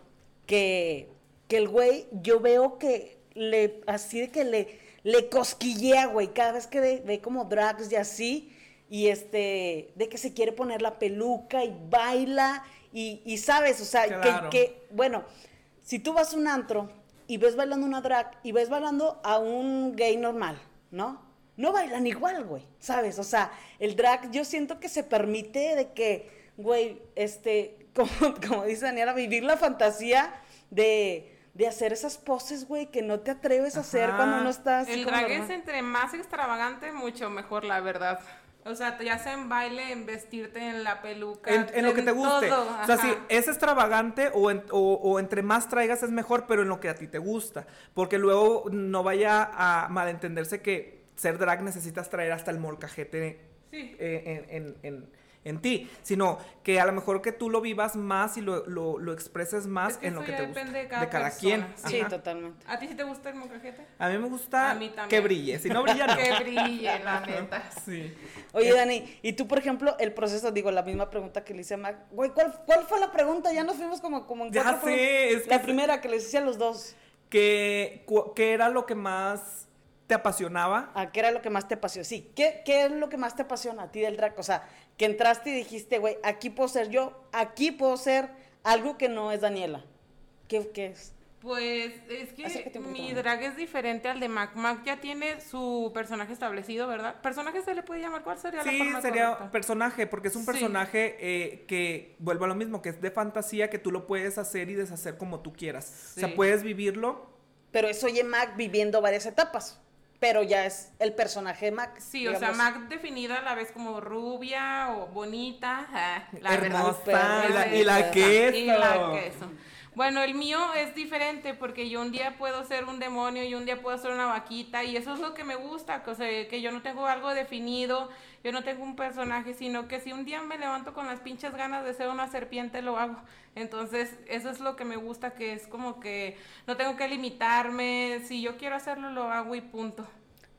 que, que el güey, yo veo que le, así de que le, le cosquillea, güey, cada vez que ve, ve como drags y así, y este, de que se quiere poner la peluca y baila, y, y sabes, o sea, Claro. que, que, bueno, si tú vas a un antro y ves bailando una drag y ves bailando a un gay normal, ¿no? No bailan igual, güey, ¿sabes? O sea, el drag yo siento que se permite de que, güey, este, como, como dice Daniela, vivir la fantasía de, de hacer esas poses, güey, que no te atreves a hacer cuando no estás... El drag es entre más extravagante, mucho mejor, la verdad. O sea, ya sea en baile, en vestirte en la peluca. En, en lo que te guste. todo, o sea, si es extravagante o, en- o- o entre más traigas es mejor, pero en lo que a ti te gusta. Porque luego no vaya a malentenderse que ser drag necesitas traer hasta el molcajete Sí. eh, en, en- en- ti, sino que a lo mejor que tú lo vivas más y lo, lo, lo expreses más Es que en lo que ya te gusta. depende de De cada cada, persona, quien. Sí, Ajá. totalmente. ¿A ti sí te gusta el molcajete? A mí me gusta A mí también. que brille. Si no brilla, no. Que brille, la neta. Sí. Oye, Dani, y tú, por ejemplo, el proceso, digo, la misma pregunta que le hice a Mac. Güey, ¿cuál, ¿cuál fue la pregunta? Ya nos fuimos como, como en Ya cuatro sé, preguntas. es La que- primera que les hice a los dos. Que, ¿Qué era lo que más te apasionaba? ¿A qué era lo que más te apasionó? Sí, ¿qué, ¿qué es lo que más te apasiona a ti del drag? O sea, que entraste y dijiste, güey, aquí puedo ser yo, aquí puedo ser algo que no es Daniela. ¿Qué, qué es? Pues es que mi drag es diferente al de Mac. Mac ya tiene su personaje establecido, ¿verdad? ¿Personaje se le puede llamar? ¿Cuál sería la Sí, forma sería correcta? personaje, porque es un Sí. personaje eh, que, vuelvo a lo mismo, que es de fantasía, que tú lo puedes hacer y deshacer como tú quieras. O Sí. sea, puedes vivirlo. Pero es Oye Mac viviendo varias etapas. Pero ya es el personaje Mac. Sí, o sea. Mac definida a la vez como rubia o bonita. ah, la Hermosa, verdad. y la- y la queso. y la queso. Bueno, el mío es diferente porque yo un día puedo ser un demonio y un día puedo ser una vaquita y eso es lo que me gusta, que, o sea, que yo no tengo algo definido, yo no tengo un personaje, sino que si un día me levanto con las pinches ganas de ser una serpiente, lo hago. Entonces, eso es lo que me gusta, que es como que no tengo que limitarme, si yo quiero hacerlo, lo hago y punto.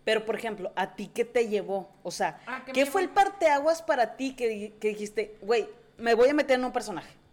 Pero, por ejemplo, ¿a ti qué te llevó? O sea, ¿qué ¿qué me fue el parteaguas para ti que, que dijiste, güey, me voy a meter en un personaje?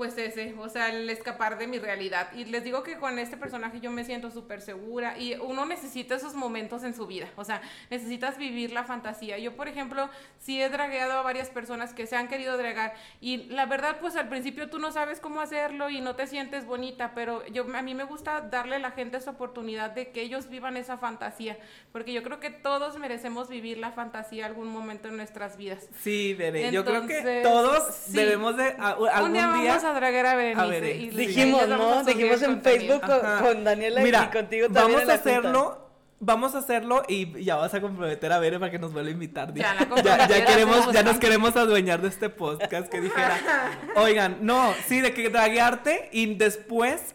Pues ese, o sea, el escapar de mi realidad. Y les digo que con este personaje yo me siento súper segura y uno necesita esos momentos en su vida, o sea, necesitas vivir la fantasía. Yo, por ejemplo, sí he dragueado a varias personas que se han querido dragar y la verdad, pues al principio tú no sabes cómo hacerlo y no te sientes bonita, pero yo a mí me gusta darle a la gente esa oportunidad de que ellos vivan esa fantasía, porque yo creo que todos merecemos vivir la fantasía algún momento en nuestras vidas. Sí, Bere. Yo creo que Entonces, todos sí. debemos de a- algún día a dragar a Berenice. A Berenice. y Dijimos, ¿no? Dijimos en. Facebook con, Daniela Mira, y contigo también. Vamos a junta. hacerlo. Vamos a hacerlo y ya vas a comprometer a Bere para que nos vuelva a invitar. Ya, la ya, queremos, ya nos queremos adueñar de este podcast que dijera. Oigan, no, sí, de que draguearte y después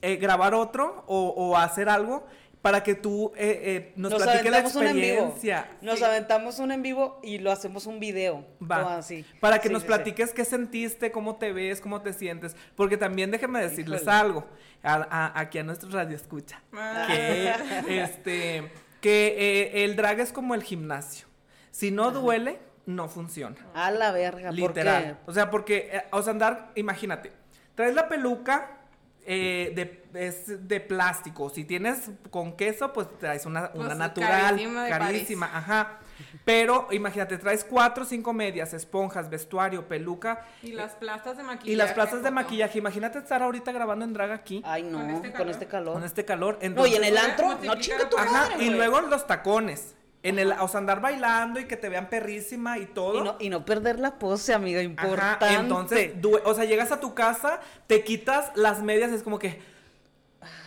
eh, grabar otro o, o hacer algo para que tú eh, eh, nos, Nos platique la aventamos un en vivo. experiencia. Nos Sí. aventamos un en vivo y lo hacemos un video. Va. así. Para que Sí, nos sí, platiques qué sentiste, cómo te ves, cómo te sientes. Porque también déjenme decirles Híjole. algo. a- a- aquí a nuestro radio escucha. Ah. Que, este, que eh, el drag es como el gimnasio. Si no duele, no funciona. A la verga. ¿por Literal. qué? O sea, porque, eh, o sea, andar, imagínate, traes la peluca eh, de, es de plástico. Si tienes con queso, pues traes una, una Pues, natural, carísima de carísima, ajá. Pero imagínate, traes cuatro o cinco medias, esponjas, vestuario, peluca Y las plastas de maquillaje. y las plazas de maquillaje. Imagínate estar ahorita grabando en drag aquí Ay, no, Con con este este, calor. con este calor. No, y en el antro, no chinga tu por- Ajá, madre, y luego los tacones. En el, o sea, andar bailando y que te vean perrísima y todo. Y no, y no perder la pose, amiga, importante. Ajá, entonces, o sea, llegas a tu casa, te quitas las medias, es como que.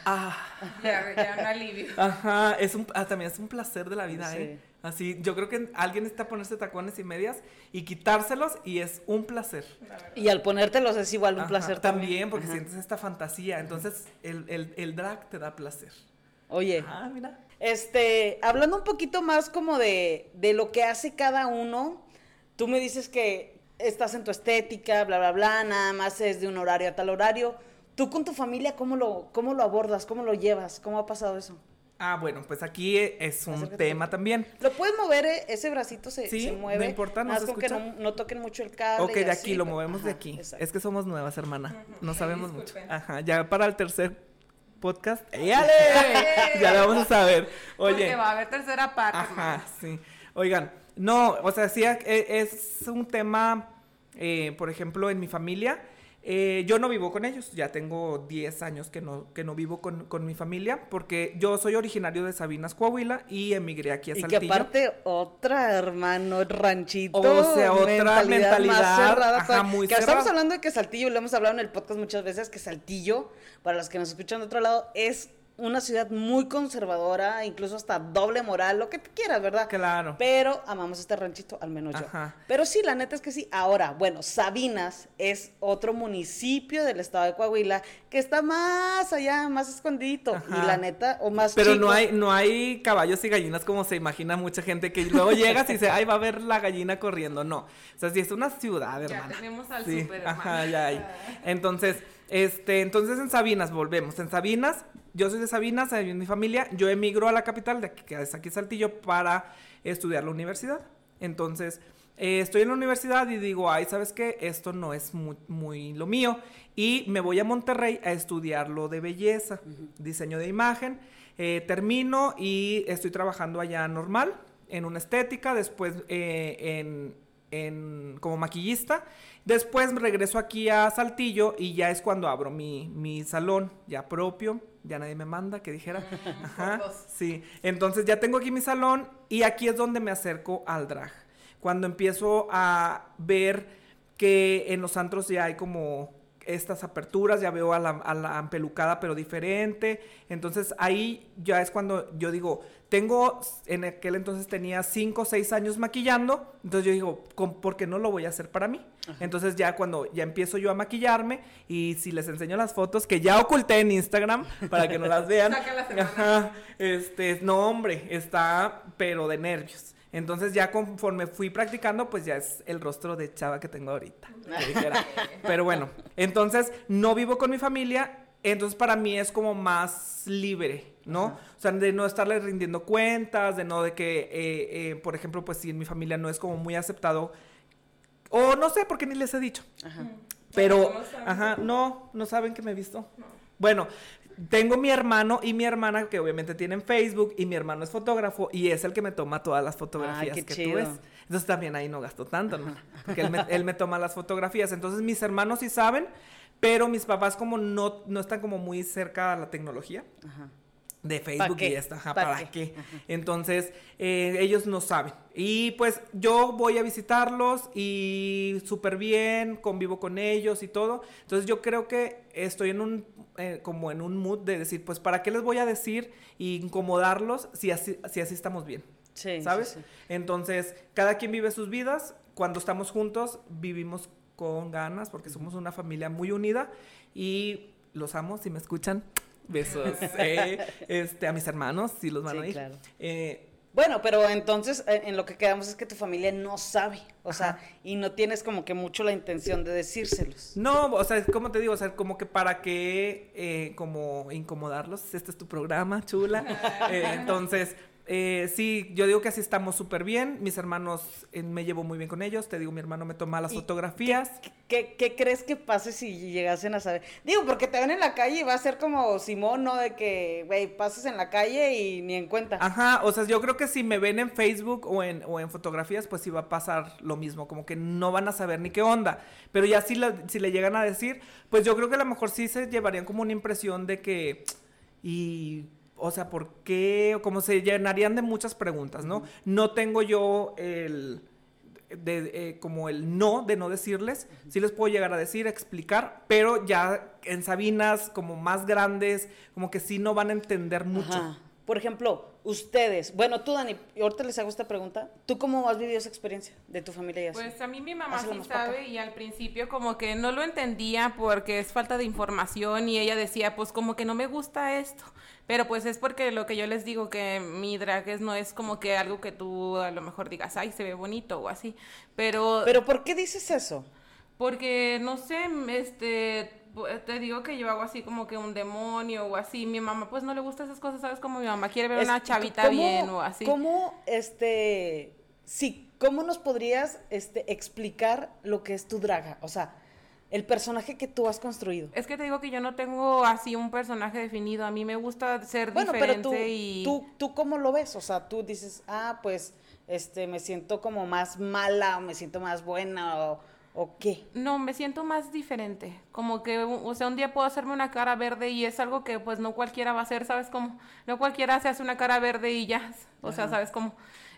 Ah, Ya, ya un alivio. ajá, es un, ah, también es un placer de la vida, Sí. ¿eh? Así, yo creo que alguien está ponerse tacones y medias y quitárselos y es un placer. Y al ponértelos es igual un Ajá, placer también. también. porque Ajá. sientes esta fantasía. Entonces, el, el, el drag te da placer. Oye, Ah, mira. Este, hablando un poquito más como de, de lo que hace cada uno, tú me dices que estás en tu estética, bla, bla, bla, nada más es de un horario a tal horario. ¿Tú con tu familia cómo lo, cómo lo abordas? ¿Cómo lo llevas? ¿Cómo ha pasado eso? Ah, bueno, pues aquí e- es un Acércate tema también. ¿Lo puedes mover? eh? Ese bracito se, Sí, se no mueve. importa, no se más con que escucha. no, no toquen mucho el cable. Ok, de así, aquí, lo pero- movemos de aquí. Es que somos nuevas, hermana. No sabemos mucho. Ajá, ya para el tercer podcast. ¡Éale! ya le vamos a saber. Porque Oye. va a haber tercera parte. Ajá, sí. Oigan, no, o sea, sí es un tema, eh, por ejemplo, en mi familia. Eh, yo no vivo con ellos, ya tengo 10 años que no, que no vivo con, con mi familia, porque yo soy originario de Sabinas, Coahuila, y emigré aquí a Y que Saltillo. aparte, otra, hermano, ranchito. O sea, otra mentalidad, más cerrada. ajá, todavía. muy que estamos hablando de que Saltillo, lo hemos hablado en el podcast muchas veces, que Saltillo, para los que nos escuchan de otro lado, es una ciudad muy conservadora, incluso hasta doble moral, lo que te quieras, ¿verdad? Claro. Pero amamos este ranchito, al menos yo. Ajá. Pero sí, la neta es que sí. Ahora, bueno, Sabinas es otro municipio del estado de Coahuila que está más allá, más escondidito. Ajá. Y la neta, o más Pero chico. no hay, no hay caballos y gallinas como se imagina mucha gente que luego llegas y dice, ay, va a ver la gallina corriendo. No. O sea, si es una ciudad, Ya hermana. tenemos al Sí, súper, Ajá, hermana. ya hay. Entonces, este, entonces en Sabinas volvemos. En Sabinas, yo soy de Sabinas, en mi familia. Yo emigro a la capital, de aquí, que es aquí Saltillo, para estudiar la universidad. Entonces, eh, estoy en la universidad y digo, ay, ¿sabes qué? Esto no es muy, muy lo mío. Y me voy a Monterrey a estudiar lo de belleza, diseño de imagen. Eh, termino y estoy trabajando allá normal, en una estética, después eh, en, en- como maquillista. Después regreso aquí a Saltillo y ya es cuando abro mi, mi salón ya propio. Ya nadie me manda, que dijera. Ajá, sí. Entonces ya tengo aquí mi salón y aquí es donde me acerco al drag. Cuando empiezo a ver que en los antros ya hay como estas aperturas, ya veo a la, a la ampelucada pero diferente. Entonces ahí ya es cuando yo digo, tengo, en aquel entonces tenía 5 o 6 años maquillando, entonces yo digo, ¿con- ¿por qué no lo voy a hacer para mí? Entonces ya cuando ya empiezo yo a maquillarme y si les enseño las fotos que ya oculté en Instagram para que no las vean. Ajá, este, no hombre, está pero de nervios. Entonces ya conforme fui practicando, pues ya es el rostro de chava que tengo ahorita. que. Pero bueno, entonces no vivo con mi familia, entonces para mí es como más libre, ¿no? O sea, de no estarle rindiendo cuentas, de no de que, eh, eh, por ejemplo, pues si en mi familia no es como muy aceptado, o no sé, porque ni les he dicho. Pero, No, no ajá, no, no saben que me he visto. Bueno, tengo mi hermano y mi hermana que obviamente tienen Facebook y mi hermano es fotógrafo y es el que me toma todas las fotografías que chido. tú ves. Entonces también ahí no gasto tanto, ¿no? Porque él me, él me toma las fotografías. Entonces mis hermanos sí saben, pero mis papás como no, no están como muy cerca a la tecnología Ajá. De Facebook y esta, ajá, ¿Pa' ¿para, qué? qué? Entonces, eh, ellos no saben. Y pues yo voy a visitarlos y súper bien, convivo con ellos y todo. Entonces yo creo que estoy en un, eh, como en un mood de decir, pues, ¿para qué les voy a decir y incomodarlos si así, si así estamos bien? Sí, ¿Sabes? sí, sí. Entonces, cada quien vive sus vidas. Cuando estamos juntos, vivimos con ganas porque somos una familia muy unida y los amo si me escuchan. Besos. eh, este, a mis hermanos, si los van Sí, a ir. claro. Eh, Bueno, pero entonces eh, en lo que quedamos es que tu familia no sabe, o sea, y no tienes como que mucho la intención de decírselos. no, o sea, como te digo, o sea, como que para qué, eh, como incomodarlos, este es tu programa, chula. Eh, entonces, eh, sí, yo digo que así estamos súper bien. Mis hermanos, eh, me llevo muy bien con ellos. Te digo, mi hermano me toma las ¿Y fotografías. ¿Qué, qué crees que pase si llegasen a saber? Digo, porque te ven en la calle y va a ser como Simón, ¿no? De que, güey, pases en la calle y ni en cuenta. Ajá, o sea, yo creo que si me ven en Facebook o en, o en fotografías, pues sí va a pasar lo mismo, como que no van a saber ni qué onda. Pero ya si, la- si le llegan a decir, pues yo creo que a lo mejor sí se llevarían como una impresión de que, y, o sea, ¿por qué? Como se llenarían de muchas preguntas, ¿no? No tengo yo el, de, eh, como el no de no decirles, sí les puedo llegar a decir, explicar, pero ya en Sabinas como más grandes, como que sí no van a entender mucho. Ajá. Por ejemplo, ustedes, bueno, tú, Dani, ahorita les hago esta pregunta. ¿Tú cómo has vivido esa experiencia de tu familia y así? Pues a mí mi mamá Hazla sí sabe y al principio como que no lo entendía porque es falta de información y ella decía pues como que no me gusta esto, pero pues es porque lo que yo les digo que mi drag es, no es como que algo que tú a lo mejor digas, ay, se ve bonito o así, pero, Pero ¿por qué dices eso? porque no sé, este, te digo que yo hago así como que un demonio o así, mi mamá pues no le gusta esas cosas, ¿sabes? Como mi mamá quiere ver Es- una chavita ¿cómo- bien o así. ¿Cómo, este, sí, cómo nos podrías, este, explicar lo que es tu draga? O sea, el personaje que tú has construido. Es que te digo que yo no tengo así un personaje definido. A mí me gusta ser Bueno, pero diferente tú, y tú, tú cómo lo ves, o sea, tú dices, ah, pues, este, me siento como más mala, o me siento más buena, o, o qué. no, me siento más diferente. Como que, o sea, un día puedo hacerme una cara verde y es algo que pues no cualquiera va a hacer, ¿sabes cómo? No cualquiera se hace una cara verde y ya O sea, ¿sabes cómo?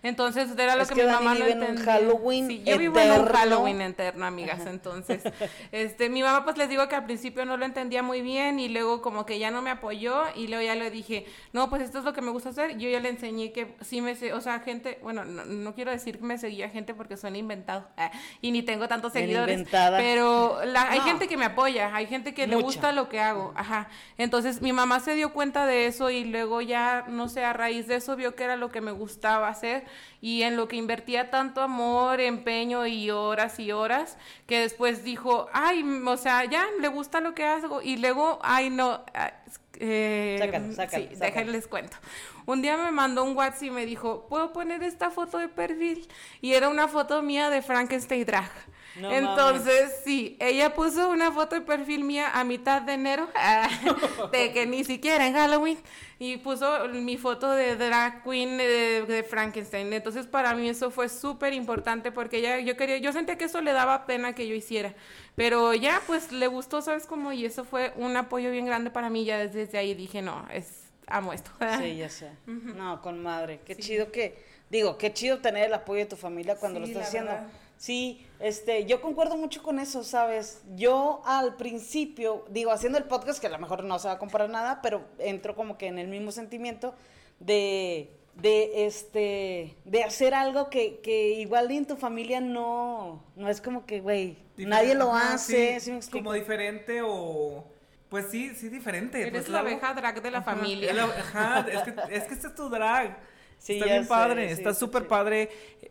Entonces era lo Es que, que mi Dani mamá no vive en un entendía. Halloween Sí, yo vivo en un. Halloween eterno, amigas. Entonces, este, mi mamá pues les digo que al principio no lo entendía muy bien y luego como que ya no me apoyó y luego ya le dije, no, pues esto es lo que me gusta hacer. Yo ya le enseñé que sí me, se- o sea, gente, bueno, no, no quiero decir que me seguía gente porque suena inventado ah, y ni tengo tantos Bien seguidores, inventada. pero la, hay No. gente que me apoya, hay gente que le gusta lo que hago, ajá. Entonces mi mamá se dio cuenta de eso y luego ya, no sé, a raíz de eso vio que era lo que me gustaba hacer y en lo que invertía tanto amor, empeño y horas y horas, que después dijo, ay, o sea, ya le gusta lo que hago y luego, ay, no. ah, eh, Sácalo, sácalo, sí, déjenles cuento. Un día me mandó un WhatsApp y me dijo, ¿puedo poner esta foto de perfil? Y era una foto mía de Frankenstein Drag. No Entonces, sí, ella puso una foto de perfil mía a mitad de enero, de que ni siquiera en Halloween, y puso mi foto de drag queen de, de Frankenstein. Entonces, para mí eso fue súper importante porque ella, yo quería, yo sentía que eso le daba pena que yo hiciera, pero ya, pues, le gustó, ¿sabes cómo? Y eso fue un apoyo bien grande para mí, ya desde, desde ahí dije, no, es, amo esto. Sí, ya sé. No, con madre. Qué chido que, digo, qué chido tener el apoyo de tu familia cuando lo estás haciendo. verdad. Sí, este, yo concuerdo mucho con eso, ¿sabes? Yo al principio, digo, haciendo el podcast, que a lo mejor no se va a comparar nada, pero entro como que en el mismo sentimiento de, de este, de hacer algo que, que igual en tu familia no, no es como que, güey, nadie lo Ajá, hace, sí, ¿sí me explico? Como diferente o... Pues sí, sí, diferente. Eres pues, la abeja drag de la Ajá, familia. Ajá, es que, es que este es tu drag. Sí, está bien sé, padre, sí, está súper sí. padre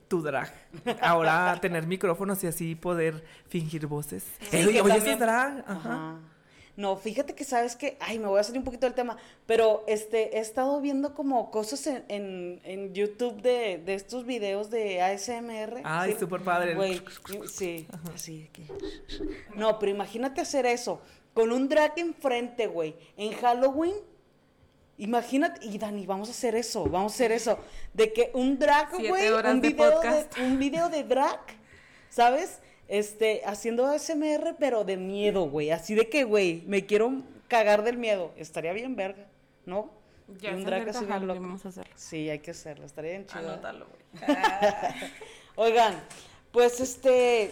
tu drag. Ahora tener micrófonos y así poder fingir voces. Sí, Eh, oye, también- ese es drag. Ajá. Ajá. No, fíjate que sabes que, ay, me voy a salir un poquito del tema, pero este, he estado viendo como cosas en, en, en YouTube de, de estos videos de ASMR. Ay, Sí. súper padre. Güey, sí, así que... No, pero imagínate hacer eso, con un drag enfrente, güey, en Halloween. Imagínate, y Dani, vamos a hacer eso, vamos a hacer eso, de que un drag, güey, un de video de, un video de drag, ¿sabes? Este, haciendo ASMR, pero de miedo, güey, así de que, güey, me quiero cagar del miedo, estaría bien verga, ¿no? Ya Y un drag acerca así bien Halloween, loco. vamos a hacerlo. Sí, hay que hacerlo, estaría bien chido. Anótalo, güey. Oigan, pues este,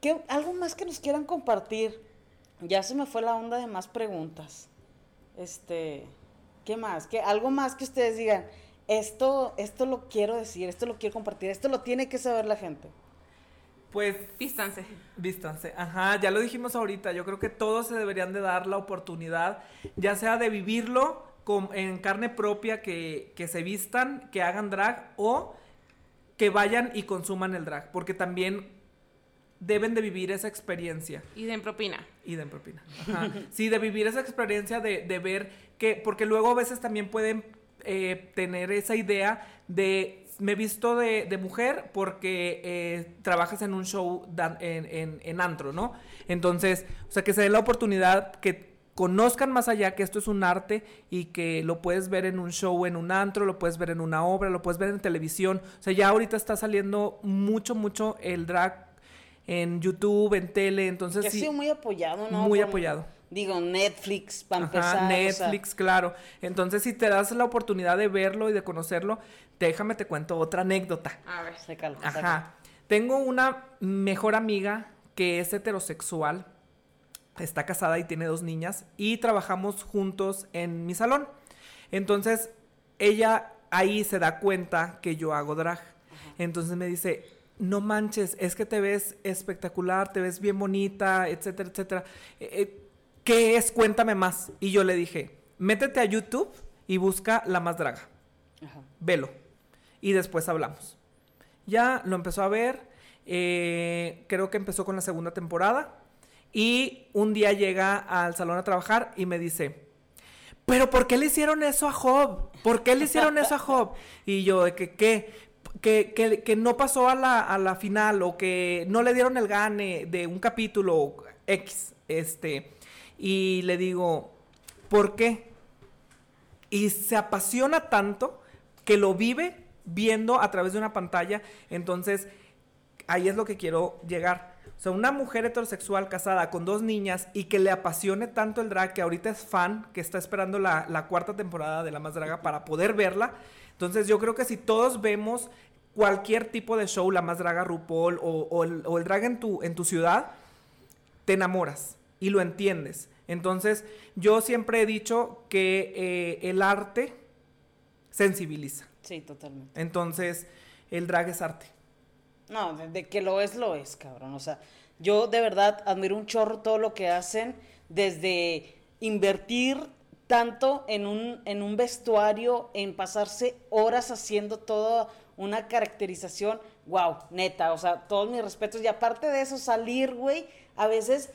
¿qué, algo más que nos quieran compartir. Ya se me fue la onda de más preguntas. Este, ¿qué más? ¿Qué, algo más que ustedes digan, esto, esto lo quiero decir, esto lo quiero compartir, esto lo tiene que saber la gente. Pues Vístanse. Vístanse, ajá, ya lo dijimos ahorita, yo creo que todos se deberían de dar la oportunidad, ya sea de vivirlo con- en carne propia, que, que se vistan, que hagan drag o que vayan y consuman el drag, porque también deben de vivir esa experiencia Y den propina. y den propina. Ajá. Sí, de vivir esa experiencia de, de ver que, porque luego a veces también pueden eh, tener esa idea de me he visto de, de mujer porque eh, trabajas en un show dan- en, en, en antro, ¿no? Entonces, o sea, que se dé la oportunidad que conozcan más allá que esto es un arte y que lo puedes ver en un show, en un antro, lo puedes ver en una obra, lo puedes ver en televisión. O sea, ya ahorita está saliendo mucho, mucho el drag en YouTube, en tele, entonces que ha sí. sido muy apoyado, ¿no? Muy apoyado. Digo, Netflix, para Ajá, empezar. o sea, Netflix, claro. Entonces, si te das la oportunidad de verlo y de conocerlo, déjame te cuento otra anécdota. A ver. sácalo, sácalo. Ajá. Tengo una mejor amiga que es heterosexual, está casada y tiene dos niñas y trabajamos juntos en mi salón. Entonces, ella ahí se da cuenta que yo hago drag. Entonces me dice, no manches, es que te ves espectacular, te ves bien bonita, etcétera, etcétera. Eh, eh, ¿Qué es? Cuéntame más. Y yo le dije, métete a YouTube y busca La Más Draga Ajá. velo. Y después hablamos. Ya lo empezó a ver. eh, creo que empezó con la segunda temporada. Y un día llega al salón a trabajar y me dice, pero ¿por qué le hicieron eso a Job? ¿Por qué le hicieron eso a Job? Y yo, de que, ¿qué? Que, que- que no pasó a la, a la final o que no le dieron el gane de un capítulo X. Este, y le digo, ¿por qué? y se apasiona tanto que lo vive viendo a través de una pantalla. Entonces, ahí es lo que quiero llegar. O sea, una mujer heterosexual casada con dos niñas y que le apasione tanto el drag, que ahorita es fan, que está esperando la, cuarta temporada de La Más Draga para poder verla. Entonces yo creo que si todos vemos cualquier tipo de show, La Más Draga, RuPaul o, el, o drag en tu ciudad, te enamoras y lo entiendes. Entonces yo siempre he dicho que eh, el arte sensibiliza. Sí, totalmente. Entonces el drag es arte. No, de, que lo es, lo es, cabrón. O sea, yo de verdad admiro un chorro todo lo que hacen, desde invertir tanto en un, en un vestuario, en pasarse horas haciendo toda una caracterización. Wow, neta, o sea, todos mis respetos. Y aparte de eso, salir, güey, a veces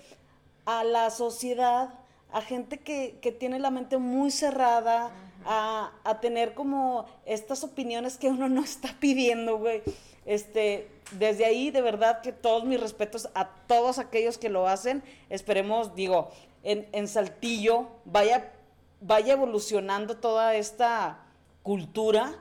a la sociedad, a gente que, que tiene la mente muy cerrada, a, a tener como estas opiniones que uno no está pidiendo, güey. Este, desde ahí, de verdad que todos mis respetos a todos aquellos que lo hacen. Esperemos, digo, en, en Saltillo vaya, vaya evolucionando toda esta cultura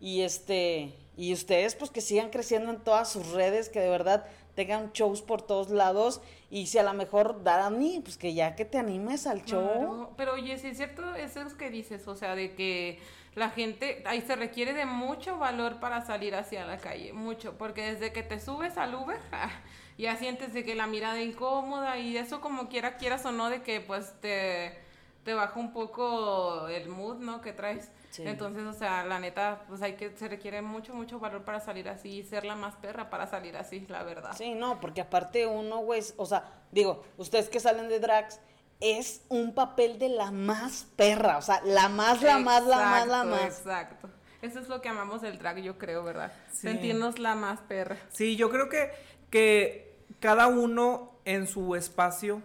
y este y ustedes pues que sigan creciendo en todas sus redes, que de verdad tengan shows por todos lados y si a lo mejor Dani, pues que ya que te animes al show. Pero oye, sí es cierto eso es que dices, o sea, de que la gente, ahí se requiere de mucho valor para salir hacia la calle, mucho, porque desde que te subes al Uber, ah, ya sientes de que la mirada incómoda y eso como quiera, quieras o no, de que pues te, te baja un poco el mood, ¿no? Que traes. Sí. Entonces, o sea, la neta, pues hay que, se requiere mucho, mucho valor para salir así y ser la más perra para salir así, la verdad. Sí, no, porque aparte uno, güey, o sea, digo, ustedes que salen de drags, es un papel de la más perra, o sea, la más, la más, la más, la más. Exacto. Eso es lo que amamos del drag, yo creo, ¿verdad? Sí. Sentirnos la más perra. Sí, yo creo que, que cada uno en su espacio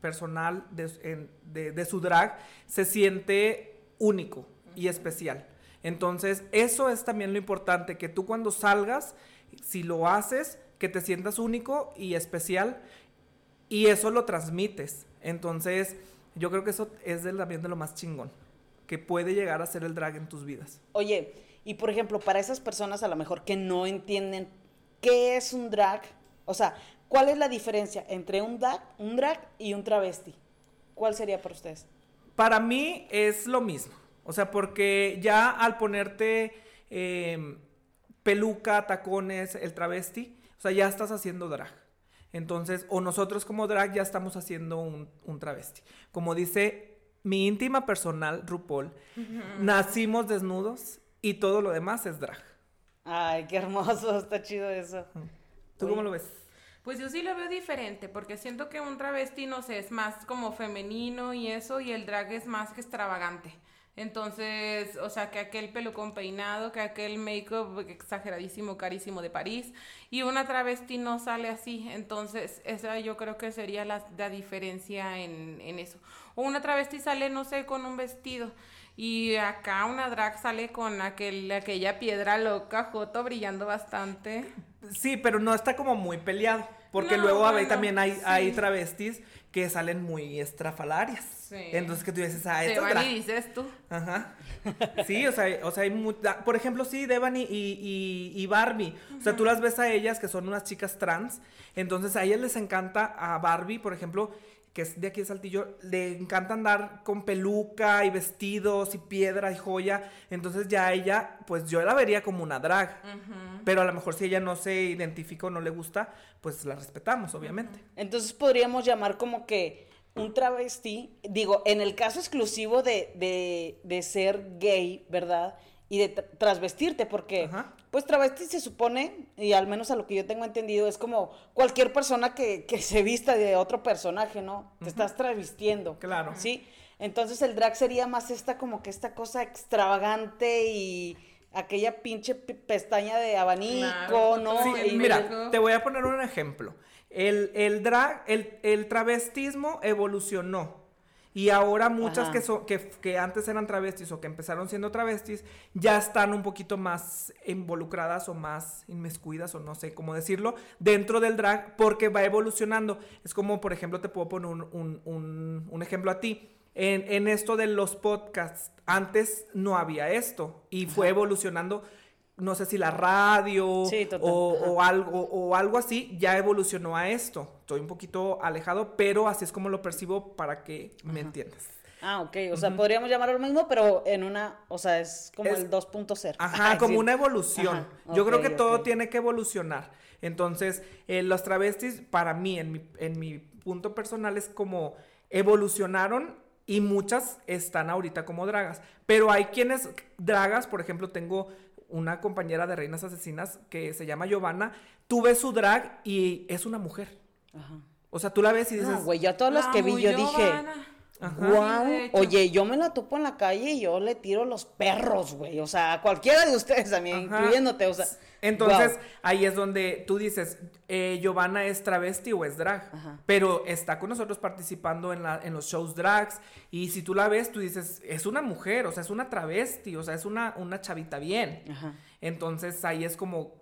personal de, en- de- de su drag se siente único y especial. Entonces, eso es también lo importante, que tú cuando salgas, si lo haces, que te sientas único y especial y eso lo transmites. Entonces, yo creo que eso es del- también de lo más chingón, que puede llegar a ser el drag en tus vidas. Oye, y por ejemplo, para esas personas a lo mejor que no entienden qué es un drag, o sea, ¿cuál es la diferencia entre un drag, un drag y un travesti? ¿Cuál sería para ustedes? Para mí es lo mismo. O sea, porque ya al ponerte eh, peluca, tacones, el travesti, o sea, ya estás haciendo drag. Entonces, o nosotros como drag ya estamos haciendo un, un travesti. Como dice mi íntima personal, RuPaul, nacimos desnudos y todo lo demás es drag. Ay, qué hermoso, está chido eso. ¿Tú cómo lo ves? Pues yo sí lo veo diferente, porque siento que un travesti, no sé, es más como femenino y eso, y el drag es más que extravagante. Entonces, o sea, que aquel pelucón peinado, que aquel make-up exageradísimo, carísimo de París, y una travesti no sale así. Entonces, esa yo creo que sería la, la diferencia en, en eso. O una travesti sale, no sé, con un vestido. Y acá una drag sale con aquel, aquella piedra loca, joto, brillando bastante. Sí, pero no está como muy peleado. Porque No, luego a ver, bueno, también hay, sí. hay travestis que salen muy estrafalarias. Sí. Entonces que tú dices, ah, Se esto es van drag. y dices tú. Ajá. Sí, o sea, o sea, hay mu- da- por ejemplo, sí, Devani y, y, y Barbie. O sea, tú las ves a ellas que son unas chicas trans. Entonces a ellas les encanta, a Barbie, por ejemplo, que es de aquí de Saltillo, le encanta andar con peluca y vestidos y piedra y joya. Entonces ya ella, pues yo la vería como una drag. Pero a lo mejor si ella no se identifica o no le gusta, pues la respetamos, obviamente. Entonces podríamos llamar como que un travesti, digo, en el caso exclusivo de, de, de ser gay, ¿verdad? Y de tra- trasvestirte, porque Ajá. pues travesti se supone, y al menos a lo que yo tengo entendido, es como cualquier persona que, que se vista de otro personaje, ¿no? Te estás travestiendo. Claro. ¿Sí? Entonces el drag sería más esta como que esta cosa extravagante y aquella pinche pe- pestaña de abanico, Claro, ¿no? Sí, Y- mira, te voy a poner un ejemplo. El, el drag, el, el travestismo evolucionó. Y ahora muchas que, son, que, que antes eran travestis o que empezaron siendo travestis, ya están un poquito más involucradas o más inmiscuidas o no sé cómo decirlo, dentro del drag porque va evolucionando. Es como, por ejemplo, te puedo poner un, un- un- un ejemplo a ti. En, en esto de los podcasts, antes no había esto y fue evolucionando no sé si la radio Sí, o, algo, o algo así, ya evolucionó a esto. Estoy un poquito alejado, pero así es como lo percibo para que me entiendas. Ah, ok. O sea, podríamos llamarlo lo mismo, pero en una, o sea, es como Es- el 2.0. Ajá, como una evolución. Ajá, Yo creo que todo tiene que evolucionar. Entonces, eh, los travestis, para mí, en mi, en mi punto personal, es como evolucionaron y muchas están ahorita como dragas. Pero hay quienes, dragas, por ejemplo, tengo una compañera de Reinas Asesinas que se llama Giovanna. Tú ves su drag y es una mujer. Ajá. O sea, tú la ves y dices... No, güey, yo a todas las La que vi, yo dije. Ajá. wow, oye, yo me la topo en la calle y yo le tiro los perros, güey, o sea, a cualquiera de ustedes, Ajá. incluyéndote, o sea. Entonces, ahí es donde tú dices, eh, Giovanna es travesti o es drag, Ajá. pero está con nosotros participando en, la, en los shows drags, y si tú la ves, tú dices, es una mujer, o sea, es una travesti, o sea, es una, una chavita bien. Ajá. Entonces, ahí es como,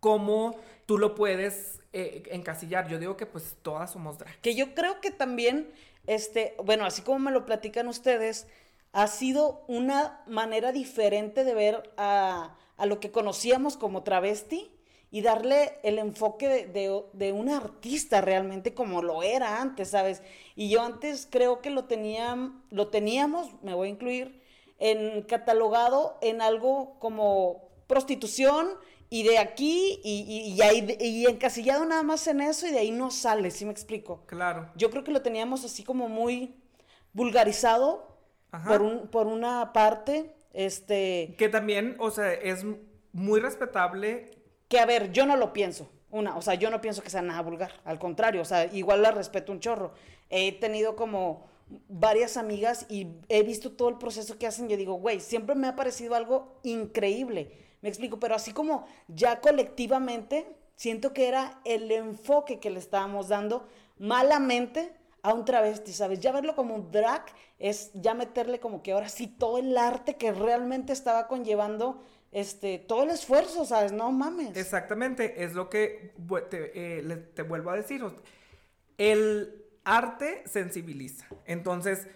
cómo tú lo puedes eh, encasillar. Yo digo que pues todas somos drag. Que yo creo que también, este, bueno, así como me lo platican ustedes, ha sido una manera diferente de ver a, lo que conocíamos como travesti y darle el enfoque de, de, una artista realmente como lo era antes, ¿sabes? Y yo antes creo que lo, tenían, lo teníamos, me voy a incluir, en catalogado en algo como prostitución y de aquí y, y, y ahí, y encasillado nada más en eso y de ahí no sale, ¿sí me explico? Claro. Yo creo que lo teníamos así como muy vulgarizado Ajá. por, un, por una parte, este, Que también, o sea, es muy respetable. que a ver, yo no lo pienso. Una, o sea, yo no pienso que sea nada vulgar, al contrario, o sea, igual la respeto un chorro. He tenido como varias amigas y he visto todo el proceso que hacen. Yo digo, güey, siempre me ha parecido algo increíble. Me explico, pero así como ya colectivamente, siento que era el enfoque que le estábamos dando malamente a un travesti, ¿sabes? Ya verlo como un drag es ya meterle como que ahora sí todo el arte que realmente estaba conllevando este todo el esfuerzo, ¿sabes? No mames. Exactamente, es lo que te, eh, te vuelvo a decir. El arte sensibiliza. Entonces,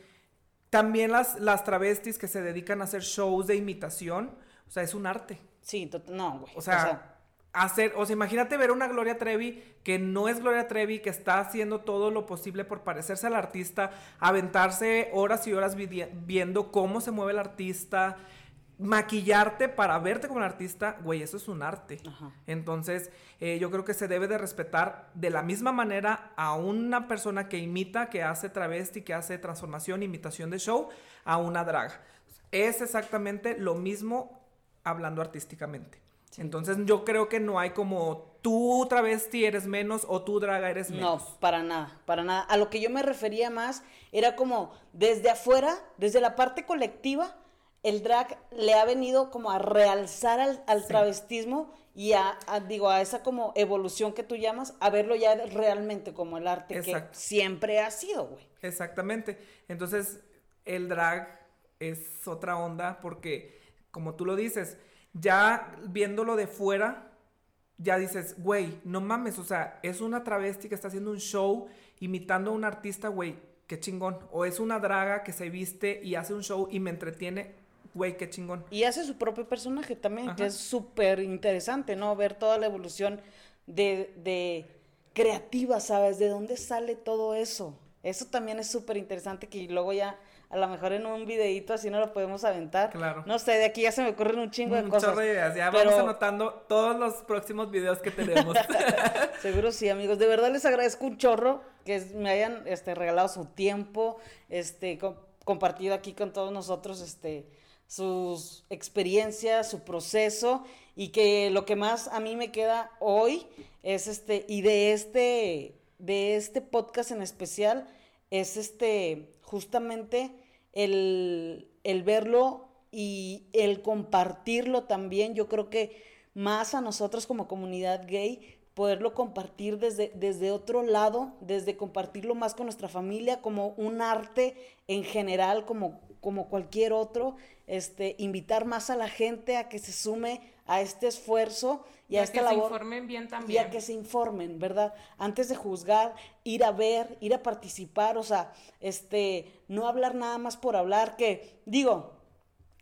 también las, las travestis que se dedican a hacer shows de imitación, o sea, es un arte. Sí, no, güey. O sea, hacer, o sea, imagínate ver una Gloria Trevi que no es Gloria Trevi, que está haciendo todo lo posible por parecerse al artista, aventarse horas y horas viendo cómo se mueve el artista, maquillarte para verte como el artista, güey, eso es un arte. Ajá. Entonces, eh, yo creo que se debe de respetar de la misma manera a una persona que imita, que hace travesti, que hace transformación, imitación de show, a una draga. Es exactamente lo mismo hablando artísticamente. Entonces, yo creo que no hay como tú travesti eres menos o tú draga eres no, menos. para nada, para nada. A lo que yo me refería más era como desde afuera, desde la parte colectiva, el drag le ha venido como a realzar al, al Sí. travestismo y a, a, digo, a esa como evolución que tú llamas, a verlo ya realmente como el arte Exacto. que siempre ha sido, güey. Exactamente. Entonces, el drag es otra onda porque, como tú lo dices, ya viéndolo de fuera, ya dices, güey, no mames, o sea, es una travesti que está haciendo un show imitando a un artista, güey, qué chingón. O es una draga que se viste y hace un show y me entretiene, güey, qué chingón. Y hace su propio personaje también, que es súper interesante, ¿no? Ver toda la evolución de, de creativa, ¿sabes? ¿De dónde sale todo eso? Eso también es súper interesante que luego ya, a lo mejor en un videíto así no lo podemos aventar. Claro. No sé, de aquí ya se me ocurren un chingo de Un cosas. chorro de ideas. Ya pero vamos anotando todos los próximos videos que tenemos. Seguro sí, amigos. De verdad les agradezco un chorro que me hayan este, regalado su tiempo, este, com- compartido aquí con todos nosotros, este, sus experiencias, su proceso y que lo que más a mí me queda hoy es este y de este de este podcast en especial es este justamente el, el verlo y el compartirlo también. Yo creo que más a nosotros como comunidad gay poderlo compartir desde, desde otro lado, desde compartirlo más con nuestra familia, como un arte en general, como, como cualquier otro, este, invitar más a la gente a que se sume a este esfuerzo y, Y a esta que se informen bien Y también. a que se informen, ¿verdad? Antes de juzgar, ir a ver, ir a participar, o sea, este, no hablar nada más por hablar, que digo,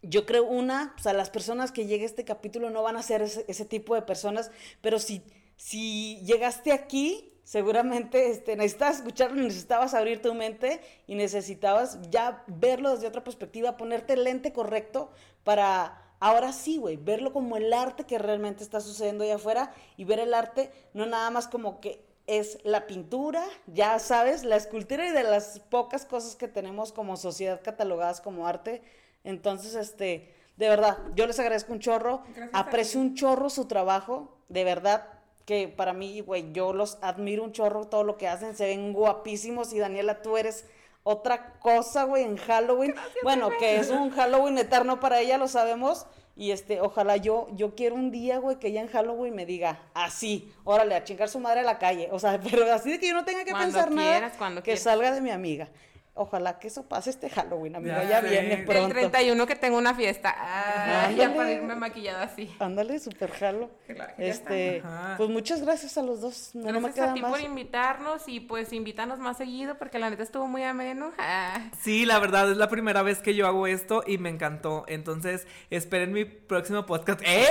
yo creo una, o sea, las personas que llegue a este capítulo no van a ser ese, ese tipo de personas, pero si, si llegaste aquí, seguramente este, necesitabas escucharlo, necesitabas abrir tu mente y necesitabas ya verlo desde otra perspectiva, ponerte el lente correcto para ahora sí, güey, verlo como el arte que realmente está sucediendo allá afuera y ver el arte no nada más como que es la pintura, ya sabes, la escultura y de las pocas cosas que tenemos como sociedad catalogadas como arte. Entonces, este, de verdad, yo les agradezco un chorro, aprecio un chorro su trabajo, de verdad, que para mí, güey, yo los admiro un chorro todo lo que hacen, se ven guapísimos y Daniela, tú eres otra cosa, güey, en Halloween. bueno, que es un Halloween eterno para ella, lo sabemos. Y este, ojalá yo, yo quiero un día, güey, que ella en Halloween me diga, así, órale, a chingar su madre a la calle. O sea, pero así de que yo no tenga que pensar nada, que salga de mi amiga. Ojalá que eso pase este Halloween, amigo. Ya, viene pronto. El 31 que tengo una fiesta. Ah, ya para irme maquillada así. Ándale, super jalo. este, pues muchas gracias a los dos. No, gracias me queda a ti por invitarnos y pues invítanos más seguido porque la neta estuvo muy ameno. Ah. Sí, la verdad es la primera vez que yo hago esto y me encantó. Entonces, esperen mi próximo podcast. ¡Eh!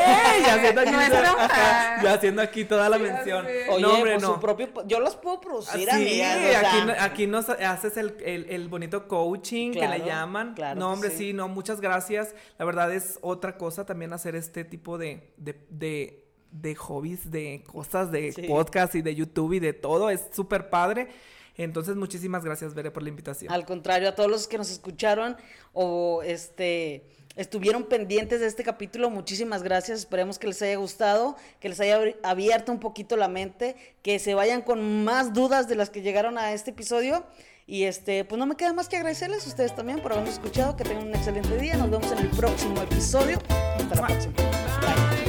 Ya haciendo aquí, ya haciendo aquí toda la mención. Oye, no, hombre, no. Su propio, yo los puedo producir, sí, aquí, aquí nos haces el el bonito coaching que le llaman. no, hombre, sí. no, muchas gracias. La verdad es otra cosa también hacer este tipo de, de, de, hobbies, de cosas, de podcast y de YouTube y de todo. Es súper padre. Entonces, muchísimas gracias, Bere, por la invitación. Al contrario, a todos los que nos escucharon o este estuvieron pendientes de este capítulo, muchísimas gracias. Esperemos que les haya gustado, que les haya abierto un poquito la mente, que se vayan con más dudas de las que llegaron a este episodio. Y este, pues no me queda más que agradecerles a ustedes también por habernos escuchado. Que tengan un excelente día. Nos vemos en el próximo episodio. Hasta la próxima. Bye.